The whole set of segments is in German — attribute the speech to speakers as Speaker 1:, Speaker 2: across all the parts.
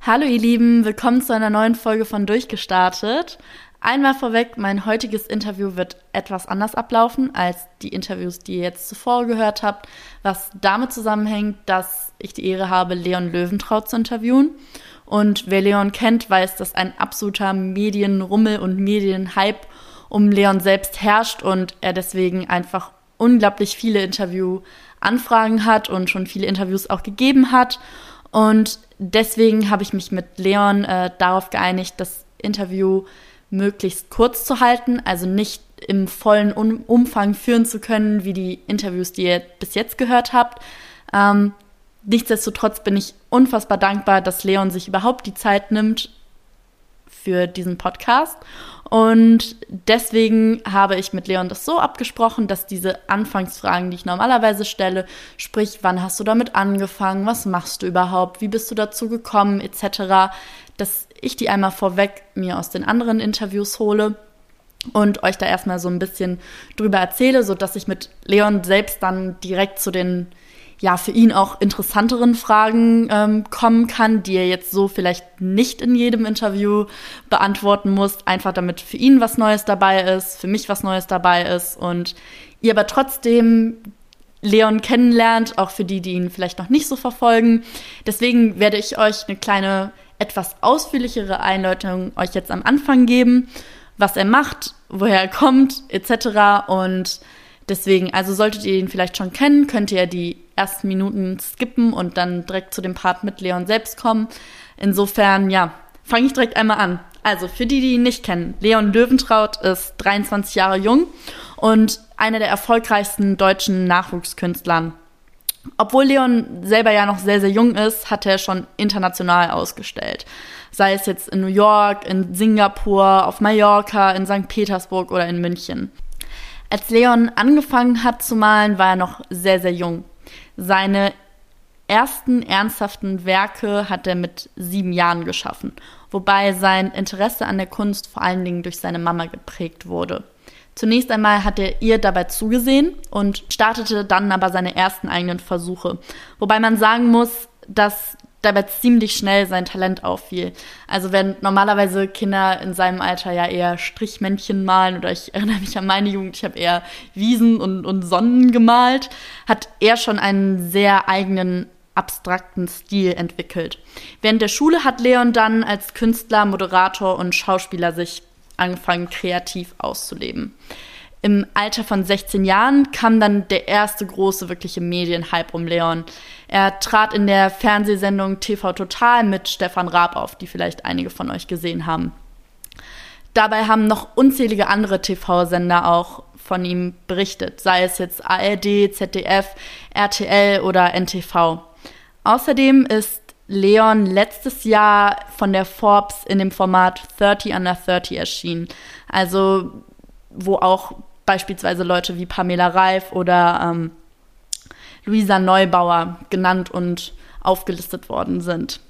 Speaker 1: Hallo ihr Lieben, willkommen zu einer neuen Folge von Durchgestartet. Einmal vorweg, mein heutiges Interview wird etwas anders ablaufen als die Interviews, die ihr jetzt zuvor gehört habt, was damit zusammenhängt, dass ich die Ehre habe, Leon Löwentraut zu interviewen. Und wer Leon kennt, weiß, dass ein absoluter Medienrummel und Medienhype um Leon selbst herrscht und er deswegen einfach unglaublich viele Interviewanfragen hat und schon viele Interviews auch gegeben hat. Und deswegen habe ich mich mit Leon äh, darauf geeinigt, das Interview möglichst kurz zu halten, also nicht im vollen um Umfang führen zu können, wie die Interviews, die ihr bis jetzt gehört habt. Ähm, nichtsdestotrotz bin ich unfassbar dankbar, dass Leon sich überhaupt die Zeit nimmt für diesen Podcast und deswegen habe ich mit Leon das so abgesprochen, dass diese Anfangsfragen, die ich normalerweise stelle, sprich, wann hast du damit angefangen, was machst du überhaupt, wie bist du dazu gekommen, etc., dass ich die einmal vorweg mir aus den anderen Interviews hole und euch da erstmal so ein bisschen drüber erzähle, sodass ich mit Leon selbst dann direkt zu den ja für ihn auch interessanteren Fragen ähm, kommen kann, die er jetzt so vielleicht nicht in jedem Interview beantworten muss, einfach damit für ihn was Neues dabei ist, für mich was Neues dabei ist und ihr aber trotzdem Leon kennenlernt, auch für die, die ihn vielleicht noch nicht so verfolgen. Deswegen werde ich euch eine kleine, etwas ausführlichere Einleitung euch jetzt am Anfang geben, was er macht, woher er kommt, etc. Und deswegen, also solltet ihr ihn vielleicht schon kennen, könnt ihr die ersten Minuten skippen und dann direkt zu dem Part mit Leon selbst kommen. Insofern, ja, fange ich direkt einmal an. Also für die, die ihn nicht kennen, Leon Löwentraut ist 23 Jahre jung und einer der erfolgreichsten deutschen Nachwuchskünstlern. Obwohl Leon selber ja noch sehr, sehr jung ist, hat er schon international ausgestellt. Sei es jetzt in New York, in Singapur, auf Mallorca, in St. Petersburg oder in München. Als Leon angefangen hat zu malen, war er noch sehr, sehr jung. Seine ersten ernsthaften Werke hat er mit sieben Jahren geschaffen, wobei sein Interesse an der Kunst vor allen Dingen durch seine Mama geprägt wurde. Zunächst einmal hat er ihr dabei zugesehen und startete dann aber seine ersten eigenen Versuche. Wobei man sagen muss, dass dabei ziemlich schnell sein Talent auffiel. Also wenn normalerweise Kinder in seinem Alter ja eher Strichmännchen malen oder ich erinnere mich an meine Jugend, ich habe eher Wiesen und, und Sonnen gemalt, hat er schon einen sehr eigenen abstrakten Stil entwickelt. Während der Schule hat Leon dann als Künstler, Moderator und Schauspieler sich angefangen, kreativ auszuleben. Im Alter von 16 Jahren kam dann der erste große wirkliche Medienhype um Leon. Er trat in der Fernsehsendung TV Total mit Stefan Raab auf, die vielleicht einige von euch gesehen haben. Dabei haben noch unzählige andere TV-Sender auch von ihm berichtet, sei es jetzt ARD, ZDF, RTL oder NTV. Außerdem ist Leon letztes Jahr von der Forbes in dem Format 30 Under 30 erschienen. Also wo auch beispielsweise Leute wie Pamela Reif oder ähm, Luisa Neubauer genannt und aufgelistet worden sind.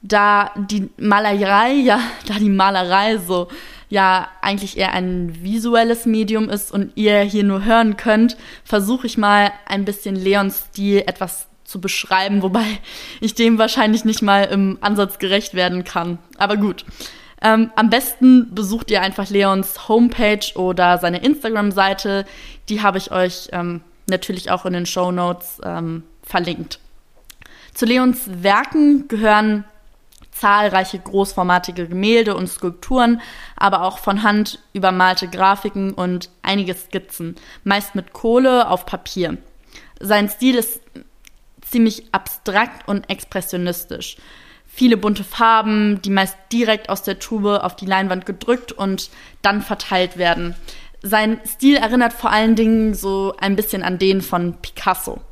Speaker 1: Da die Malerei, ja, da die Malerei so ja eigentlich eher ein visuelles Medium ist und ihr hier nur hören könnt, versuche ich mal ein bisschen Leons Stil etwas zu beschreiben, wobei ich dem wahrscheinlich nicht mal im Ansatz gerecht werden kann. Aber gut. Ähm, am besten besucht ihr einfach Leons Homepage oder seine Instagram-Seite. Die habe ich euch ähm, natürlich auch in den Show Notes ähm, verlinkt. Zu Leons Werken gehören zahlreiche großformatige Gemälde und Skulpturen, aber auch von Hand übermalte Grafiken und einige Skizzen, meist mit Kohle auf Papier. Sein Stil ist ziemlich abstrakt und expressionistisch viele bunte Farben, die meist direkt aus der Tube auf die Leinwand gedrückt und dann verteilt werden. Sein Stil erinnert vor allen Dingen so ein bisschen an den von Picasso.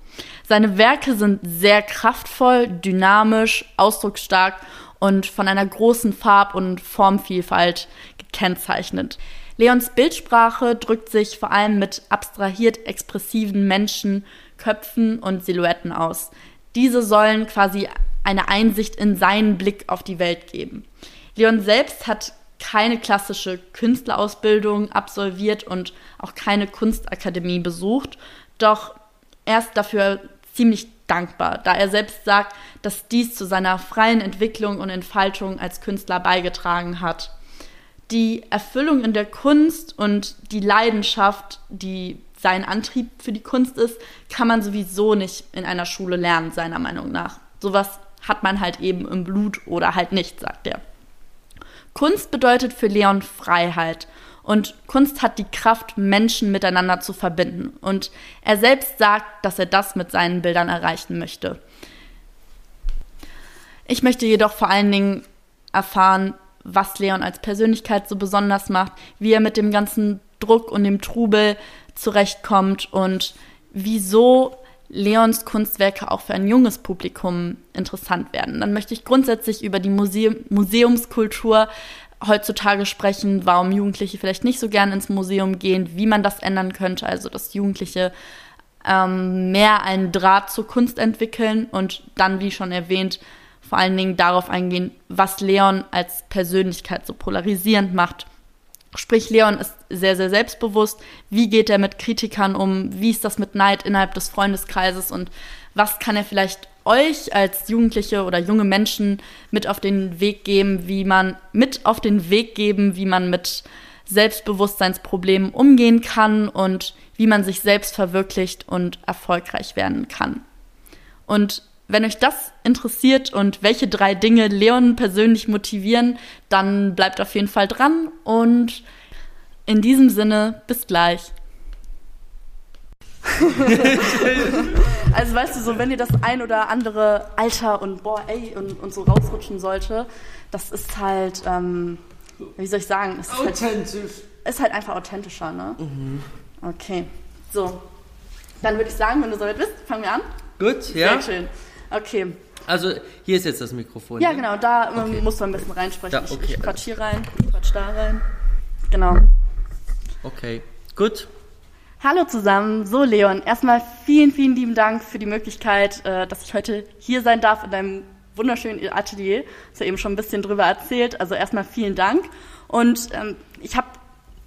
Speaker 1: Seine Werke sind sehr kraftvoll, dynamisch, ausdrucksstark und von einer großen Farb- und Formvielfalt gekennzeichnet. Leons Bildsprache drückt sich vor allem mit abstrahiert expressiven Menschen, Köpfen und Silhouetten aus. Diese sollen quasi eine Einsicht in seinen Blick auf die Welt geben. Leon selbst hat keine klassische Künstlerausbildung absolviert und auch keine Kunstakademie besucht, doch er ist dafür ziemlich dankbar, da er selbst sagt, dass dies zu seiner freien Entwicklung und Entfaltung als Künstler beigetragen hat. Die Erfüllung in der Kunst und die Leidenschaft, die sein Antrieb für die Kunst ist, kann man sowieso nicht in einer Schule lernen, seiner Meinung nach. Sowas hat man halt eben im Blut oder halt nicht, sagt er. Kunst bedeutet für Leon Freiheit und Kunst hat die Kraft, Menschen miteinander zu verbinden. Und er selbst sagt, dass er das mit seinen Bildern erreichen möchte. Ich möchte jedoch vor allen Dingen erfahren, was Leon als Persönlichkeit so besonders macht, wie er mit dem ganzen Druck und dem Trubel zurechtkommt und wieso Leons Kunstwerke auch für ein junges Publikum interessant werden. Dann möchte ich grundsätzlich über die Museum Museumskultur heutzutage sprechen, warum Jugendliche vielleicht nicht so gern ins Museum gehen, wie man das ändern könnte, also dass Jugendliche ähm, mehr einen Draht zur Kunst entwickeln und dann, wie schon erwähnt, vor allen Dingen darauf eingehen, was Leon als Persönlichkeit so polarisierend macht. Sprich, Leon ist sehr, sehr selbstbewusst. Wie geht er mit Kritikern um? Wie ist das mit Neid innerhalb des Freundeskreises? Und was kann er vielleicht euch als Jugendliche oder junge Menschen mit auf den Weg geben, wie man mit auf den Weg geben, wie man mit Selbstbewusstseinsproblemen umgehen kann und wie man sich selbst verwirklicht und erfolgreich werden kann. Und wenn euch das interessiert und welche drei Dinge Leon persönlich motivieren, dann bleibt auf jeden Fall dran und in diesem Sinne, bis gleich. also weißt du, so wenn dir das ein oder andere Alter und boah, ey und, und so rausrutschen sollte, das ist halt, ähm, wie soll ich sagen, ist
Speaker 2: halt authentisch.
Speaker 1: Halt, ist halt einfach authentischer, ne? Mhm. Okay, so. Dann würde ich sagen, wenn du soweit bist, fangen wir an.
Speaker 2: Gut, ja.
Speaker 1: Sehr schön. Okay.
Speaker 2: Also hier ist jetzt das Mikrofon.
Speaker 1: Ja, ja? genau, da ähm, okay. musst du ein bisschen reinsprechen. Da, okay. Ich, ich quatsch hier rein, ich quatsch da rein. Genau.
Speaker 2: Okay, gut.
Speaker 1: Hallo zusammen. So, Leon, erstmal vielen, vielen lieben Dank für die Möglichkeit, äh, dass ich heute hier sein darf in deinem wunderschönen Atelier. Hast du eben schon ein bisschen drüber erzählt. Also erstmal vielen Dank. Und ähm, ich habe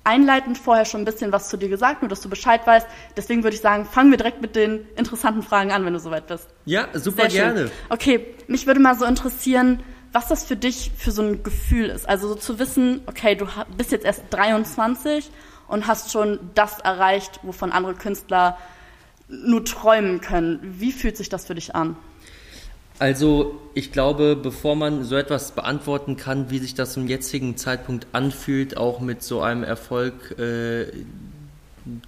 Speaker 1: einleitend vorher schon ein bisschen was zu dir gesagt, nur dass du Bescheid weißt. Deswegen würde ich sagen, fangen wir direkt mit den interessanten Fragen an, wenn du soweit bist.
Speaker 2: Ja, super gerne.
Speaker 1: Okay, mich würde mal so interessieren, was das für dich für so ein Gefühl ist. Also so zu wissen, okay, du bist jetzt erst 23 und hast schon das erreicht, wovon andere Künstler nur träumen können. Wie fühlt sich das für dich an?
Speaker 2: Also ich glaube, bevor man so etwas beantworten kann, wie sich das zum jetzigen Zeitpunkt anfühlt, auch mit so einem Erfolg, äh,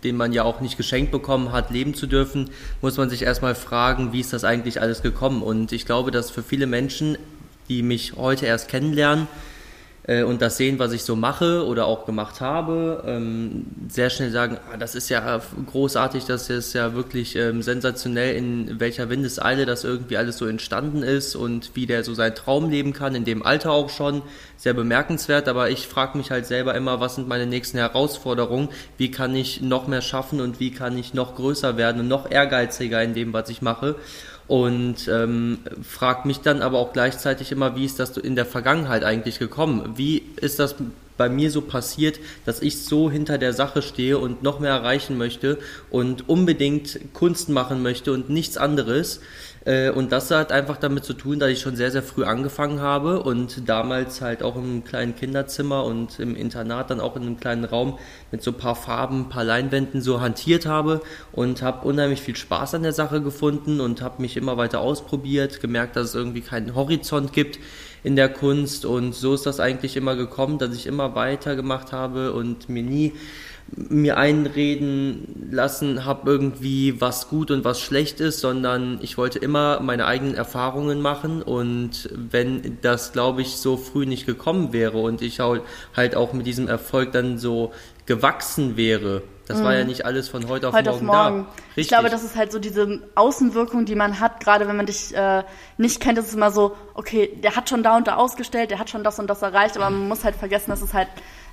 Speaker 2: den man ja auch nicht geschenkt bekommen hat, leben zu dürfen, muss man sich erstmal fragen, wie ist das eigentlich alles gekommen. Und ich glaube, dass für viele Menschen, die mich heute erst kennenlernen, äh, und das sehen, was ich so mache oder auch gemacht habe, ähm, sehr schnell sagen, ah, das ist ja großartig, das ist ja wirklich ähm, sensationell, in welcher Windeseile das irgendwie alles so entstanden ist und wie der so seinen Traum leben kann, in dem Alter auch schon, sehr bemerkenswert, aber ich frage mich halt selber immer, was sind meine nächsten Herausforderungen, wie kann ich noch mehr schaffen und wie kann ich noch größer werden und noch ehrgeiziger in dem, was ich mache und ähm, fragt mich dann aber auch gleichzeitig immer, wie ist das in der Vergangenheit eigentlich gekommen? Wie ist das bei mir so passiert, dass ich so hinter der Sache stehe und noch mehr erreichen möchte und unbedingt Kunst machen möchte und nichts anderes? Äh, und das hat einfach damit zu tun, dass ich schon sehr, sehr früh angefangen habe und damals halt auch im kleinen Kinderzimmer und im Internat dann auch in einem kleinen Raum mit so ein paar Farben, ein paar Leinwänden so hantiert habe und habe unheimlich viel Spaß an der Sache gefunden und habe mich immer weiter ausprobiert, gemerkt, dass es irgendwie keinen Horizont gibt in der Kunst. Und so ist das eigentlich immer gekommen, dass ich immer weiter gemacht habe und mir nie mir einreden lassen habe irgendwie, was gut und was schlecht ist, sondern ich wollte immer meine eigenen Erfahrungen machen und wenn das, glaube ich, so früh nicht gekommen wäre und ich halt auch mit diesem Erfolg dann so gewachsen wäre, das mhm. war ja mhm. nicht alles von heute auf heute morgen, auf morgen. da.
Speaker 1: Richtig. Ich glaube, das ist halt so diese Außenwirkung, die man hat, gerade wenn man dich äh, nicht kennt, ist es immer so, okay, der hat schon da und da ausgestellt, der hat schon das und das erreicht, aber man muss halt vergessen, dass es halt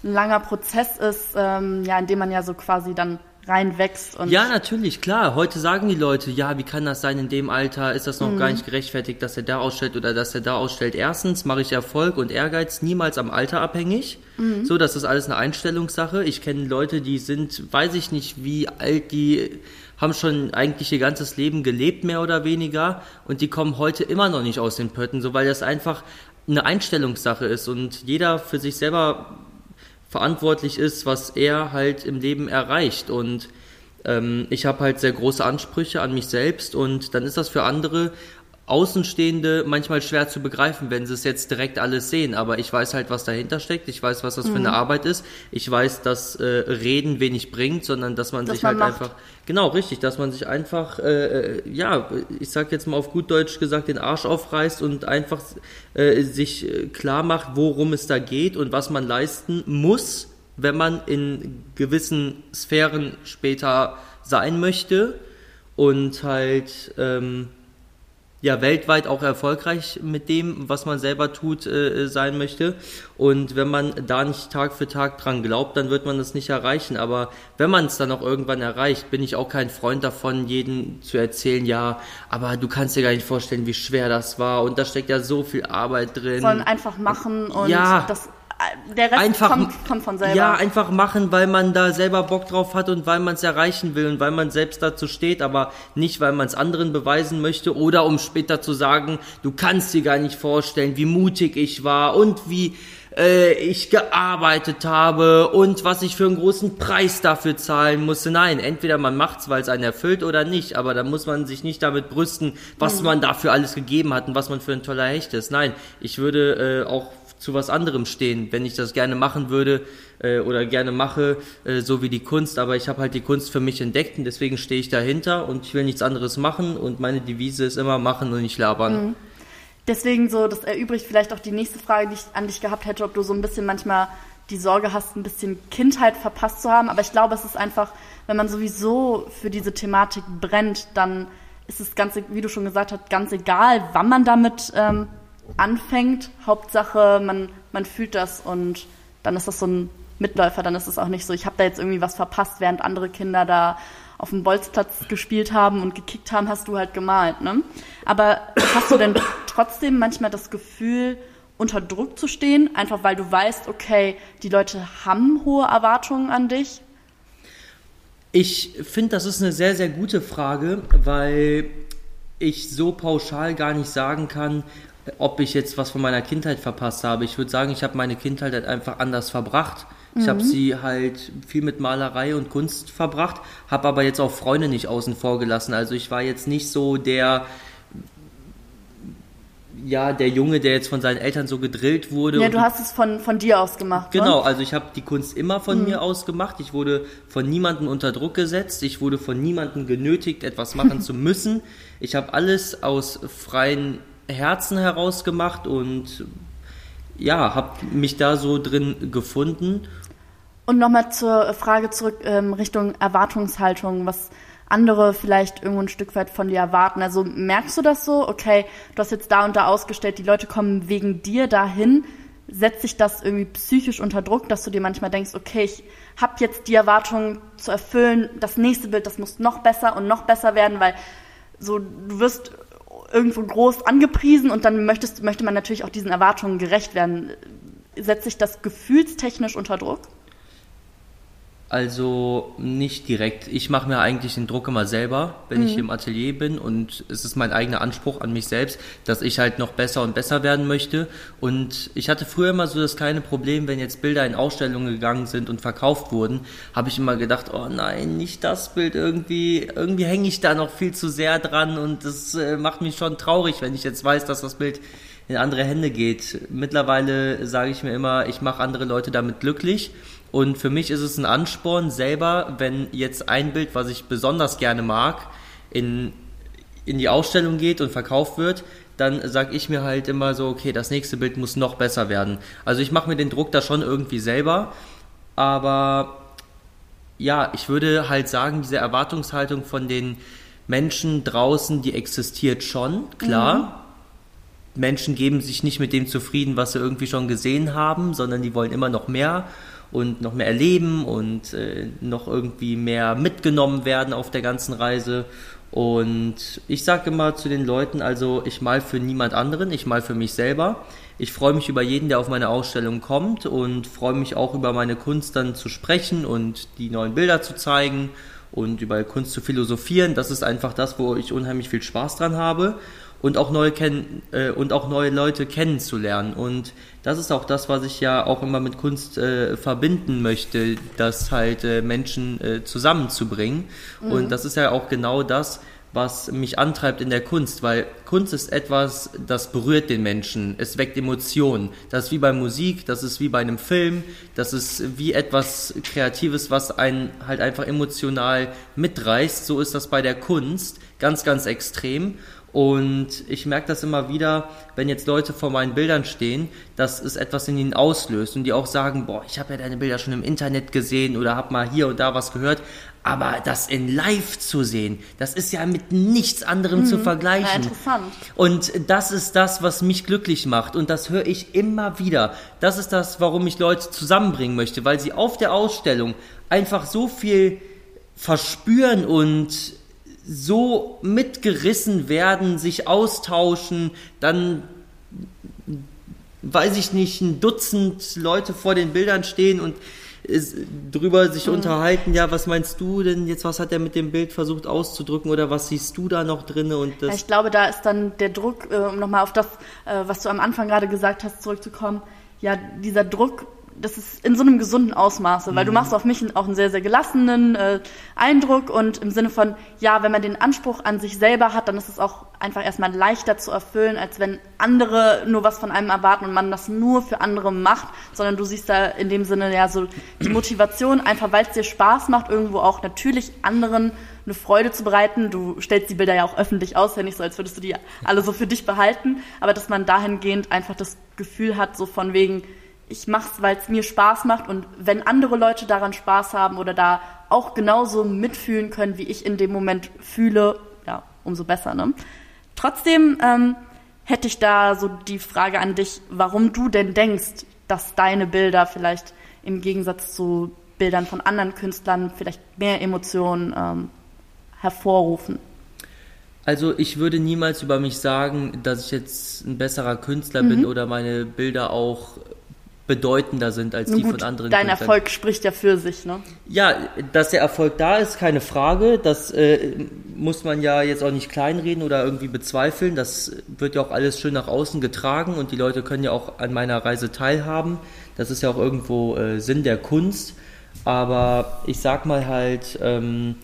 Speaker 1: ein langer Prozess ist, ähm, ja, in dem man ja so quasi dann reinwächst. Und
Speaker 2: ja, natürlich, klar. Heute sagen die Leute, ja, wie kann das sein in dem Alter? Ist das noch
Speaker 1: Mhm.
Speaker 2: gar nicht gerechtfertigt, dass er da ausstellt oder dass er da ausstellt? Erstens mache ich Erfolg und Ehrgeiz niemals am Alter abhängig.
Speaker 1: Mhm.
Speaker 2: So, das ist alles eine Einstellungssache. Ich kenne Leute, die sind, weiß ich nicht, wie alt die haben schon eigentlich ihr ganzes Leben gelebt, mehr oder weniger, und die kommen heute immer noch nicht aus den Pötten, so weil das einfach eine Einstellungssache ist und jeder für sich selber verantwortlich ist, was er halt im Leben erreicht. Und ähm, ich habe halt sehr große Ansprüche an mich selbst und dann ist das für andere Außenstehende manchmal schwer zu begreifen, wenn sie es jetzt direkt alles sehen. Aber ich weiß halt, was dahinter steckt. Ich weiß, was das für eine Arbeit ist. Ich weiß, dass äh, Reden wenig bringt, sondern dass man
Speaker 1: Dass
Speaker 2: sich
Speaker 1: man
Speaker 2: halt
Speaker 1: macht.
Speaker 2: einfach genau richtig, dass man sich einfach äh, äh, ja, ich sag jetzt mal auf gut Deutsch gesagt, den Arsch aufreißt und einfach äh, sich äh, klar macht, worum es da geht und was man leisten muss, wenn man in gewissen Sphären später sein möchte und halt ähm, ja weltweit auch erfolgreich mit dem, was man selber tut, äh, sein möchte. Und wenn man da nicht Tag für Tag dran glaubt, dann wird man das nicht erreichen. Aber wenn man es dann auch irgendwann erreicht, bin ich auch kein Freund davon, jeden zu erzählen, ja, aber du kannst dir gar nicht vorstellen, wie schwer das war. Und da steckt ja so viel Arbeit drin.
Speaker 1: sollen einfach machen und
Speaker 2: Ja.
Speaker 1: das, der Rest
Speaker 2: Einfach-
Speaker 1: kommt, kommt von selber.
Speaker 2: Ja, einfach machen, weil man da selber Bock drauf hat und weil man es erreichen will und weil man selbst dazu steht, aber nicht, weil man es anderen beweisen möchte oder um später zu sagen, du kannst dir gar nicht vorstellen, wie mutig ich war und wie äh, ich gearbeitet habe und was ich für einen großen Preis dafür zahlen musste. Nein, entweder man macht's, weil es einen erfüllt oder nicht, aber da muss man sich nicht damit brüsten, was man dafür alles gegeben hat und was man für ein toller Hecht ist. Nein, ich würde äh, auch zu was anderem stehen, wenn ich das gerne machen würde äh, oder gerne mache, äh, so wie die Kunst. Aber ich habe halt die Kunst für mich entdeckt und deswegen stehe ich dahinter und ich will nichts anderes machen und meine Devise ist immer machen und nicht labern.
Speaker 1: Deswegen so, das erübrigt vielleicht auch die nächste Frage, die ich an dich gehabt hätte, ob du so ein bisschen manchmal die Sorge hast, ein bisschen Kindheit verpasst zu haben. Aber ich glaube, es ist einfach, wenn man sowieso für diese Thematik brennt, dann ist es ganz, wie du schon gesagt hast, ganz egal, wann man damit ähm, anfängt. Hauptsache, man, man fühlt das und dann ist das so ein Mitläufer, dann ist es auch nicht so, ich habe da jetzt irgendwie was verpasst, während andere Kinder da auf dem Bolzplatz gespielt haben und gekickt haben, hast du halt gemalt. Ne? Aber hast du denn trotzdem manchmal das Gefühl, unter Druck zu stehen, einfach weil du weißt, okay, die Leute haben hohe Erwartungen an dich?
Speaker 2: Ich finde, das ist eine sehr, sehr gute Frage, weil ich so pauschal gar nicht sagen kann, ob ich jetzt was von meiner Kindheit verpasst habe. Ich würde sagen, ich habe meine Kindheit halt einfach anders verbracht. Ich habe sie halt viel mit Malerei und Kunst verbracht, habe aber jetzt auch Freunde nicht außen vor gelassen. Also ich war jetzt nicht so der, ja, der Junge, der jetzt von seinen Eltern so gedrillt wurde.
Speaker 1: Ja, du hast es von, von dir aus gemacht.
Speaker 2: Genau,
Speaker 1: Ne?
Speaker 2: also ich habe die Kunst immer von mir aus gemacht. Ich wurde von niemandem unter Druck gesetzt. Ich wurde von niemandem genötigt, etwas machen zu müssen. Ich habe alles aus freien Herzen heraus gemacht und ja, habe mich da so drin gefunden.
Speaker 1: Und nochmal zur Frage zurück ähm, Richtung Erwartungshaltung, was andere vielleicht irgendwo ein Stück weit von dir erwarten. Also merkst du das so? Okay, du hast jetzt da und da ausgestellt, die Leute kommen wegen dir dahin. Setzt sich das irgendwie psychisch unter Druck, dass du dir manchmal denkst, okay, ich habe jetzt die Erwartung zu erfüllen, das nächste Bild, das muss noch besser und noch besser werden, weil so du wirst irgendwo groß angepriesen und dann möchtest, möchte man natürlich auch diesen Erwartungen gerecht werden. Setzt sich das gefühlstechnisch unter Druck?
Speaker 2: Also nicht direkt. Ich mache mir eigentlich den Druck immer selber, wenn ich im Atelier bin und es ist mein eigener Anspruch an mich selbst, dass ich halt noch besser und besser werden möchte. Und ich hatte früher immer so das kleine Problem, wenn jetzt Bilder in Ausstellungen gegangen sind und verkauft wurden, habe ich immer gedacht, oh nein, nicht das Bild irgendwie, irgendwie hänge ich da noch viel zu sehr dran und das äh, macht mich schon traurig, wenn ich jetzt weiß, dass das Bild in andere Hände geht. Mittlerweile sage ich mir immer, ich mache andere Leute damit glücklich. Und für mich ist es ein Ansporn selber, wenn jetzt ein Bild, was ich besonders gerne mag, in, in die Ausstellung geht und verkauft wird, dann sage ich mir halt immer so, okay, das nächste Bild muss noch besser werden. Also ich mache mir den Druck da schon irgendwie selber, aber ja, ich würde halt sagen, diese Erwartungshaltung von den Menschen draußen, die existiert schon, klar. Menschen geben sich nicht mit dem zufrieden, was sie irgendwie schon gesehen haben, sondern die wollen immer noch mehr. Und noch mehr erleben und äh, noch irgendwie mehr mitgenommen werden auf der ganzen Reise. Und ich sage immer zu den Leuten, also ich mal für niemand anderen, ich mal für mich selber. Ich freue mich über jeden, der auf meine Ausstellung kommt und freue mich auch über meine Kunst dann zu sprechen und die neuen Bilder zu zeigen und über Kunst zu philosophieren. Das ist einfach das, wo ich unheimlich viel Spaß dran habe und auch neue kennen äh, und auch neue Leute kennenzulernen und das ist auch das, was ich ja auch immer mit Kunst äh, verbinden möchte, das halt äh, Menschen äh, zusammenzubringen mhm. und das ist ja auch genau das, was mich antreibt in der Kunst, weil Kunst ist etwas, das berührt den Menschen, es weckt Emotionen. Das ist wie bei Musik, das ist wie bei einem Film, das ist wie etwas Kreatives, was einen halt einfach emotional mitreißt. So ist das bei der Kunst ganz, ganz extrem. Und ich merke das immer wieder, wenn jetzt Leute vor meinen Bildern stehen, dass es etwas in ihnen auslöst und die auch sagen, boah, ich habe ja deine Bilder schon im Internet gesehen oder habe mal hier und da was gehört, aber das in live zu sehen, das ist ja mit nichts anderem mhm, zu vergleichen. Ja, interessant. Und das ist das, was mich glücklich macht. Und das höre ich immer wieder. Das ist das, warum ich Leute zusammenbringen möchte, weil sie auf der Ausstellung einfach so viel verspüren und so mitgerissen werden, sich austauschen, dann weiß ich nicht, ein Dutzend Leute vor den Bildern stehen und drüber sich mhm. unterhalten, ja, was meinst du denn jetzt, was hat er mit dem Bild versucht auszudrücken oder was siehst du da noch drin? Und
Speaker 1: das ja, ich glaube, da ist dann der Druck, äh, um nochmal auf das, äh, was du am Anfang gerade gesagt hast, zurückzukommen, ja, dieser Druck das ist in so einem gesunden Ausmaße, weil mhm. du machst auf mich auch einen sehr, sehr gelassenen äh, Eindruck und im Sinne von, ja, wenn man den Anspruch an sich selber hat, dann ist es auch einfach erstmal leichter zu erfüllen, als wenn andere nur was von einem erwarten und man das nur für andere macht, sondern du siehst da in dem Sinne ja so die Motivation, einfach weil es dir Spaß macht, irgendwo auch natürlich anderen eine Freude zu bereiten. Du stellst die Bilder ja auch öffentlich aus, ja nicht so, als würdest du die alle so für dich behalten, aber dass man dahingehend einfach das Gefühl hat, so von wegen, ich mache es, weil es mir Spaß macht und wenn andere Leute daran Spaß haben oder da auch genauso mitfühlen können, wie ich in dem Moment fühle, ja, umso besser. Ne? Trotzdem ähm, hätte ich da so die Frage an dich, warum du denn denkst, dass deine Bilder vielleicht im Gegensatz zu Bildern von anderen Künstlern vielleicht mehr Emotionen ähm, hervorrufen.
Speaker 2: Also ich würde niemals über mich sagen, dass ich jetzt ein besserer Künstler mhm. bin oder meine Bilder auch bedeutender sind als Nun die gut, von anderen.
Speaker 1: Dein Künstlern. Erfolg spricht ja für sich, ne?
Speaker 2: Ja, dass der Erfolg da ist, keine Frage. Das äh, muss man ja jetzt auch nicht kleinreden oder irgendwie bezweifeln. Das wird ja auch alles schön nach außen getragen und die Leute können ja auch an meiner Reise teilhaben. Das ist ja auch irgendwo äh, Sinn der Kunst. Aber ich sag mal halt, ähm,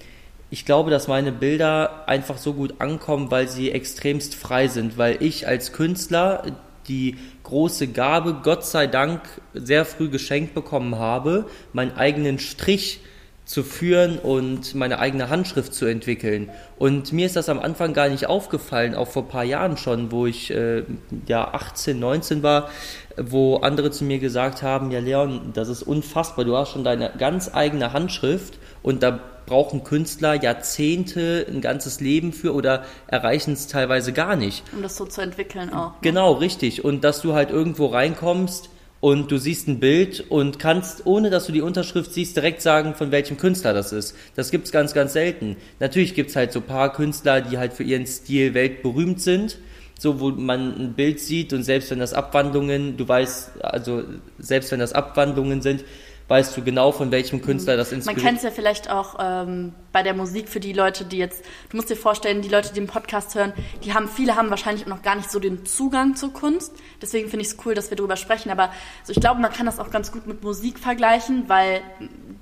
Speaker 2: ich glaube, dass meine Bilder einfach so gut ankommen, weil sie extremst frei sind, weil ich als Künstler die große Gabe, Gott sei Dank, sehr früh geschenkt bekommen habe, meinen eigenen Strich zu führen und meine eigene Handschrift zu entwickeln. Und mir ist das am Anfang gar nicht aufgefallen, auch vor ein paar Jahren schon, wo ich äh, ja 18, 19 war, wo andere zu mir gesagt haben, ja Leon, das ist unfassbar, du hast schon deine ganz eigene Handschrift und da brauchen Künstler Jahrzehnte, ein ganzes Leben für oder erreichen es teilweise gar nicht.
Speaker 1: Um das so zu entwickeln auch. Ne?
Speaker 2: Genau, richtig. Und dass du halt irgendwo reinkommst und du siehst ein Bild und kannst, ohne dass du die Unterschrift siehst, direkt sagen, von welchem Künstler das ist. Das gibt es ganz, ganz selten. Natürlich gibt es halt so ein paar Künstler, die halt für ihren Stil weltberühmt sind so wo man ein Bild sieht und selbst wenn das Abwandlungen, du weißt, also selbst wenn das Abwandlungen sind, weißt du genau, von welchem Künstler das inspiriert.
Speaker 1: Man kennt es ja vielleicht auch ähm, bei der Musik für die Leute, die jetzt, du musst dir vorstellen, die Leute, die den Podcast hören, die haben, viele haben wahrscheinlich noch gar nicht so den Zugang zur Kunst. Deswegen finde ich es cool, dass wir darüber sprechen. Aber so, ich glaube, man kann das auch ganz gut mit Musik vergleichen, weil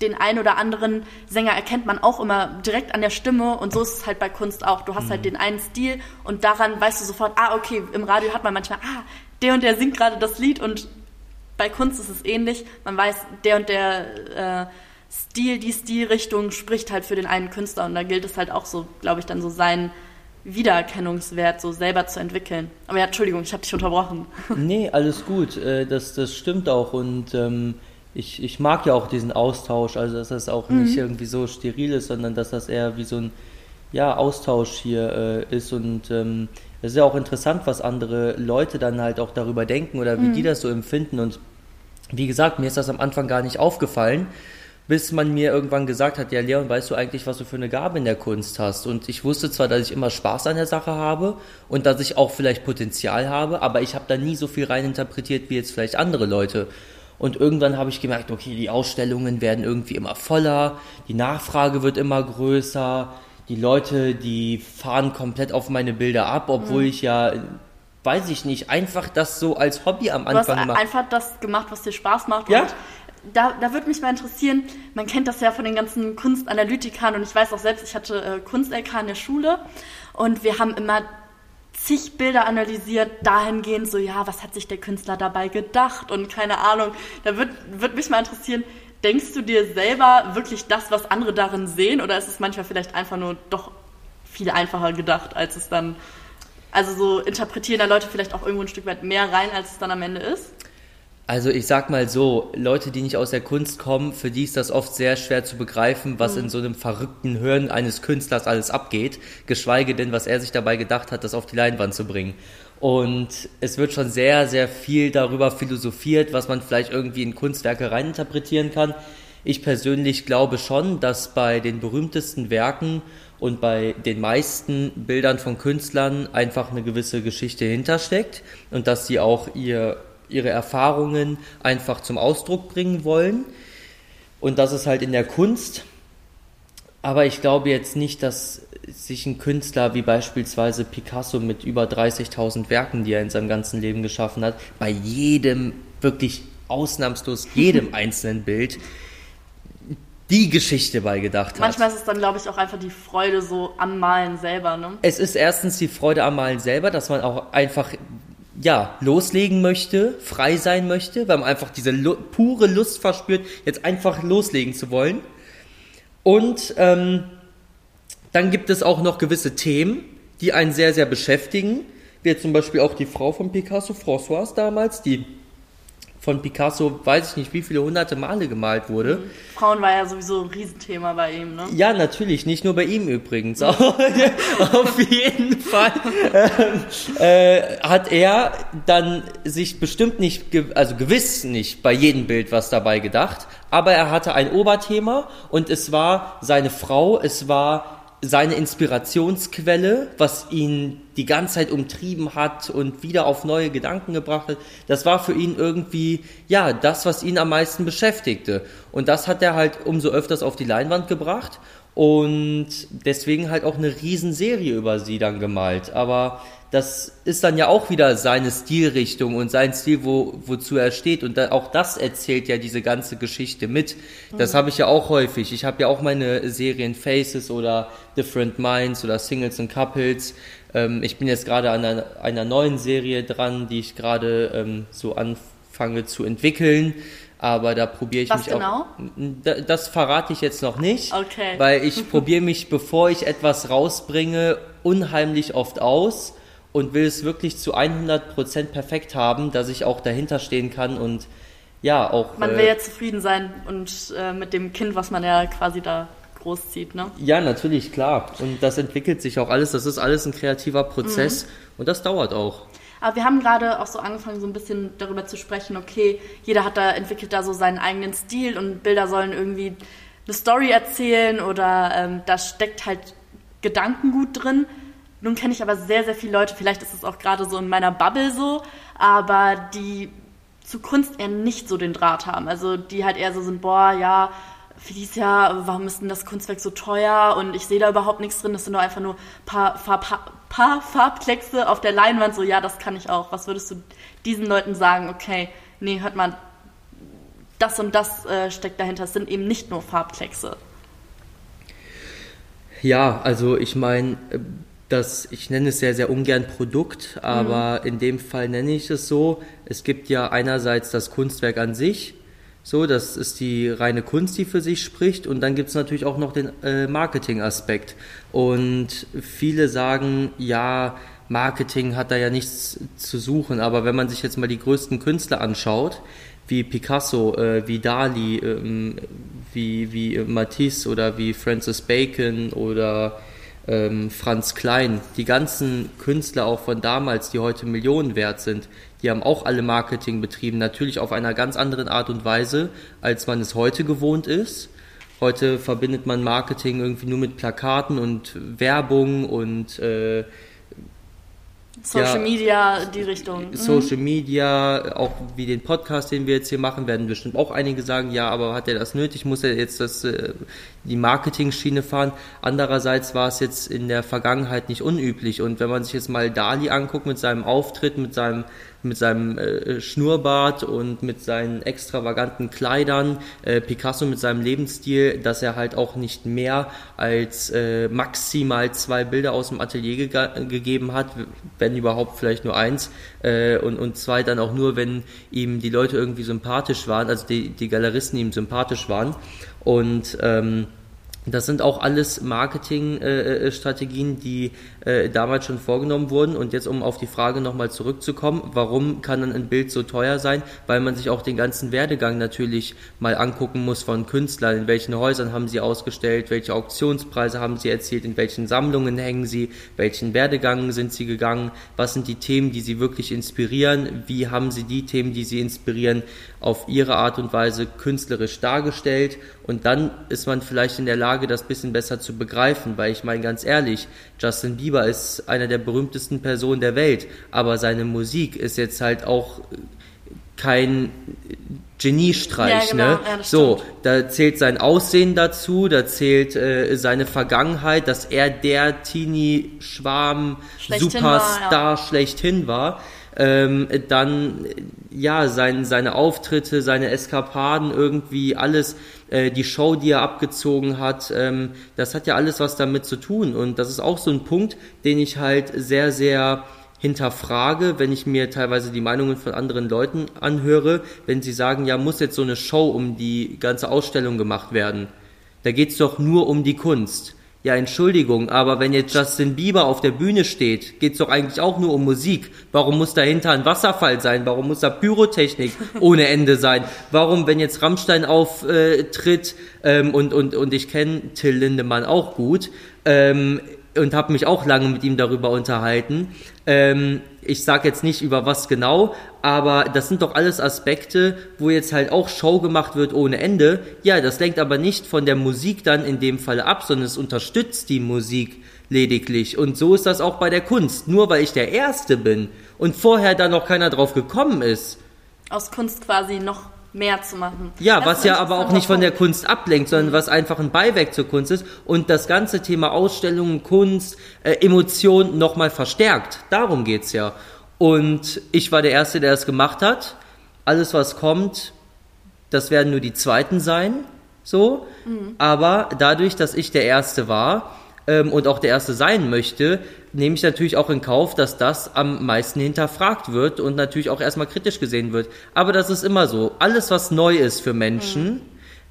Speaker 1: den einen oder anderen Sänger erkennt man auch immer direkt an der Stimme und so ist es halt bei Kunst auch. Du hast halt mhm. halt den einen Stil und daran weißt du sofort, ah, okay, im Radio hat man manchmal, ah, der und der singt gerade das Lied und bei Kunst ist es ähnlich. Man weiß, der und der äh, Stil, die Stilrichtung spricht halt für den einen Künstler und da gilt es halt auch so, glaube ich, dann so seinen Wiedererkennungswert so selber zu entwickeln. Aber ja, Entschuldigung, ich habe dich unterbrochen.
Speaker 2: Nee, alles gut. Äh, das, das stimmt auch und ähm, ich, ich mag ja auch diesen Austausch, also dass das auch mhm. nicht irgendwie so steril ist, sondern dass das eher wie so ein ja, Austausch hier äh, ist und ähm, es ist ja auch interessant, was andere Leute dann halt auch darüber denken oder wie mhm. die das so empfinden und wie gesagt, mir ist das am Anfang gar nicht aufgefallen, bis man mir irgendwann gesagt hat, ja Leon, weißt du eigentlich, was du für eine Gabe in der Kunst hast? Und ich wusste zwar, dass ich immer Spaß an der Sache habe und dass ich auch vielleicht Potenzial habe, aber ich habe da nie so viel reininterpretiert wie jetzt vielleicht andere Leute. Und irgendwann habe ich gemerkt, okay, die Ausstellungen werden irgendwie immer voller, die Nachfrage wird immer größer, die Leute, die fahren komplett auf meine Bilder ab, obwohl mhm. ich ja weiß ich nicht, einfach das so als Hobby am Anfang
Speaker 1: du hast einfach das gemacht, was dir Spaß macht. Ja? da, da würde mich mal interessieren, man kennt das ja von den ganzen Kunstanalytikern und ich weiß auch selbst, ich hatte äh, Kunst-LK in der Schule und wir haben immer zig Bilder analysiert, dahingehend so, ja, was hat sich der Künstler dabei gedacht und keine Ahnung. Da würde würd mich mal interessieren, denkst du dir selber wirklich das, was andere darin sehen oder ist es manchmal vielleicht einfach nur doch viel einfacher gedacht, als es dann, also so interpretieren da Leute vielleicht auch irgendwo ein Stück weit mehr rein, als es dann am Ende ist?
Speaker 2: Also ich sag mal so, Leute, die nicht aus der Kunst kommen, für die ist das oft sehr schwer zu begreifen, was mhm. in so einem verrückten Hirn eines Künstlers alles abgeht, geschweige denn, was er sich dabei gedacht hat, das auf die Leinwand zu bringen. Und es wird schon sehr, sehr viel darüber philosophiert, was man vielleicht irgendwie in Kunstwerke reininterpretieren kann. Ich persönlich glaube schon, dass bei den berühmtesten Werken und bei den meisten Bildern von Künstlern einfach eine gewisse Geschichte hintersteckt und dass sie auch ihr ihre Erfahrungen einfach zum Ausdruck bringen wollen. Und das ist halt in der Kunst. Aber ich glaube jetzt nicht, dass sich ein Künstler wie beispielsweise Picasso mit über 30.000 Werken, die er in seinem ganzen Leben geschaffen hat, bei jedem, wirklich ausnahmslos jedem einzelnen Bild die Geschichte beigedacht hat.
Speaker 1: Manchmal ist es dann, glaube ich, auch einfach die Freude so am Malen selber. Ne?
Speaker 2: Es ist erstens die Freude am Malen selber, dass man auch einfach ja, loslegen möchte, frei sein möchte, weil man einfach diese Lu pure Lust verspürt, jetzt einfach loslegen zu wollen. Und ähm, dann gibt es auch noch gewisse Themen, die einen sehr, sehr beschäftigen. Wie zum Beispiel auch die Frau von Picasso, Françoise damals, die von Picasso, weiß ich nicht, wie viele hunderte Male gemalt wurde. Mhm.
Speaker 1: Frauen war ja sowieso ein Riesenthema bei ihm, ne?
Speaker 2: Ja, natürlich, nicht nur bei ihm übrigens. Auf jeden Fall äh, äh, hat er dann sich bestimmt nicht, also gewiss nicht bei jedem Bild was dabei gedacht, aber er hatte ein Oberthema und es war seine Frau, es war seine Inspirationsquelle, was ihn die ganze Zeit umtrieben hat und wieder auf neue Gedanken gebracht hat, das war für ihn irgendwie, ja, das, was ihn am meisten beschäftigte. Und das hat er halt umso öfters auf die Leinwand gebracht und deswegen halt auch eine Riesenserie über sie dann gemalt. Aber das ist dann ja auch wieder seine Stilrichtung und sein Stil, wo, wozu er steht. Und da, auch das erzählt ja diese ganze Geschichte mit. Das mhm. habe ich ja auch häufig. Ich habe ja auch meine Serien Faces oder Different Minds oder Singles and Couples. Ähm, ich bin jetzt gerade an einer, einer, neuen Serie dran, die ich gerade ähm, so anfange zu entwickeln. Aber da probiere ich
Speaker 1: Was
Speaker 2: mich
Speaker 1: genau?
Speaker 2: auch. Das verrate ich jetzt noch nicht.
Speaker 1: Okay.
Speaker 2: Weil ich probiere mich, bevor ich etwas rausbringe, unheimlich oft aus und will es wirklich zu 100% perfekt haben, dass ich auch dahinter stehen kann und ja, auch.
Speaker 1: Man will äh, ja zufrieden sein und äh, mit dem Kind, was man ja quasi da großzieht, ne?
Speaker 2: Ja, natürlich, klar. Und das entwickelt sich auch alles. Das ist alles ein kreativer Prozess mhm. und das dauert auch.
Speaker 1: Aber wir haben gerade auch so angefangen, so ein bisschen darüber zu sprechen, okay, jeder hat da, entwickelt da so seinen eigenen Stil und Bilder sollen irgendwie eine Story erzählen oder ähm, da steckt halt Gedankengut drin. Nun kenne ich aber sehr, sehr viele Leute, vielleicht ist es auch gerade so in meiner Bubble so, aber die zu Kunst eher nicht so den Draht haben. Also die halt eher so sind, boah, ja, für dieses Jahr, warum ist denn das Kunstwerk so teuer und ich sehe da überhaupt nichts drin, das sind nur einfach nur paar, Farb, paar Farbkleckse auf der Leinwand, so ja, das kann ich auch. Was würdest du diesen Leuten sagen, okay, nee, hört mal, das und das äh, steckt dahinter, es sind eben nicht nur Farbkleckse.
Speaker 2: Ja, also ich meine, das, ich nenne es sehr, sehr ungern Produkt, aber mhm. in dem Fall nenne ich es so. Es gibt ja einerseits das Kunstwerk an sich, so, das ist die reine Kunst, die für sich spricht, und dann gibt es natürlich auch noch den äh, Marketing-Aspekt. Und viele sagen, ja, Marketing hat da ja nichts zu suchen, aber wenn man sich jetzt mal die größten Künstler anschaut, wie Picasso, äh, wie Dali, ähm, wie, wie Matisse oder wie Francis Bacon oder ähm, Franz Klein, die ganzen Künstler auch von damals, die heute Millionen wert sind, die haben auch alle Marketing betrieben, natürlich auf einer ganz anderen Art und Weise, als man es heute gewohnt ist. Heute verbindet man Marketing irgendwie nur mit Plakaten und Werbung und äh,
Speaker 1: Social ja, Media, die Richtung.
Speaker 2: Mhm. Social Media, auch wie den Podcast, den wir jetzt hier machen, werden bestimmt auch einige sagen, ja, aber hat er das nötig? Muss er jetzt das, äh, die Marketing-Schiene fahren? Andererseits war es jetzt in der Vergangenheit nicht unüblich. Und wenn man sich jetzt mal Dali anguckt mit seinem Auftritt, mit seinem mit seinem äh, Schnurrbart und mit seinen extravaganten Kleidern, äh, Picasso mit seinem Lebensstil, dass er halt auch nicht mehr als äh, maximal zwei Bilder aus dem Atelier ge gegeben hat, wenn überhaupt vielleicht nur eins äh, und, und zwei dann auch nur, wenn ihm die Leute irgendwie sympathisch waren, also die, die Galeristen ihm sympathisch waren. Und ähm, das sind auch alles Marketingstrategien, äh, die äh, damals schon vorgenommen wurden. Und jetzt, um auf die Frage nochmal zurückzukommen, warum kann dann ein Bild so teuer sein? Weil man sich auch den ganzen Werdegang natürlich mal angucken muss von Künstlern. In welchen Häusern haben sie ausgestellt? Welche Auktionspreise haben sie erzielt? In welchen Sammlungen hängen sie? Welchen Werdegang sind sie gegangen? Was sind die Themen, die sie wirklich inspirieren? Wie haben sie die Themen, die sie inspirieren, auf ihre Art und Weise künstlerisch dargestellt? Und dann ist man vielleicht in der Lage, das bisschen besser zu begreifen, weil ich meine ganz ehrlich, Justin Bieber ist einer der berühmtesten Personen der Welt, aber seine Musik ist jetzt halt auch kein Geniestreich, ja, genau. ne? Ja, so, da zählt sein Aussehen dazu, da zählt äh, seine Vergangenheit, dass er der Teenie-Schwarm-Superstar ja. schlechthin war. Ähm, dann ja sein, seine Auftritte, seine Eskapaden irgendwie alles äh, die Show, die er abgezogen hat, ähm, das hat ja alles was damit zu tun. Und das ist auch so ein Punkt, den ich halt sehr, sehr hinterfrage, wenn ich mir teilweise die Meinungen von anderen Leuten anhöre, wenn sie sagen, ja, muss jetzt so eine Show um die ganze Ausstellung gemacht werden. Da geht's doch nur um die Kunst. Ja, Entschuldigung, aber wenn jetzt Justin Bieber auf der Bühne steht, geht's doch eigentlich auch nur um Musik. Warum muss dahinter ein Wasserfall sein? Warum muss da Pyrotechnik ohne Ende sein? Warum, wenn jetzt Rammstein auftritt ähm, und, und, und ich kenne Till Lindemann auch gut, ähm, und habe mich auch lange mit ihm darüber unterhalten. Ähm, ich sage jetzt nicht über was genau, aber das sind doch alles Aspekte, wo jetzt halt auch Show gemacht wird ohne Ende. Ja, das lenkt aber nicht von der Musik dann in dem Fall ab, sondern es unterstützt die Musik lediglich. Und so ist das auch bei der Kunst. Nur weil ich der Erste bin und vorher da noch keiner drauf gekommen ist.
Speaker 1: Aus Kunst quasi noch mehr zu machen.
Speaker 2: Ja, das was ja aber auch nicht von der Kunst ablenkt, sondern was einfach ein Beiwerk zur Kunst ist und das ganze Thema Ausstellungen, Kunst, äh, Emotion nochmal verstärkt. Darum geht's ja. Und ich war der Erste, der es gemacht hat. Alles, was kommt, das werden nur die Zweiten sein, so. Mhm. Aber dadurch, dass ich der Erste war, ähm, und auch der Erste sein möchte, nehme ich natürlich auch in Kauf, dass das am meisten hinterfragt wird und natürlich auch erstmal kritisch gesehen wird. Aber das ist immer so. Alles, was neu ist für Menschen, mhm.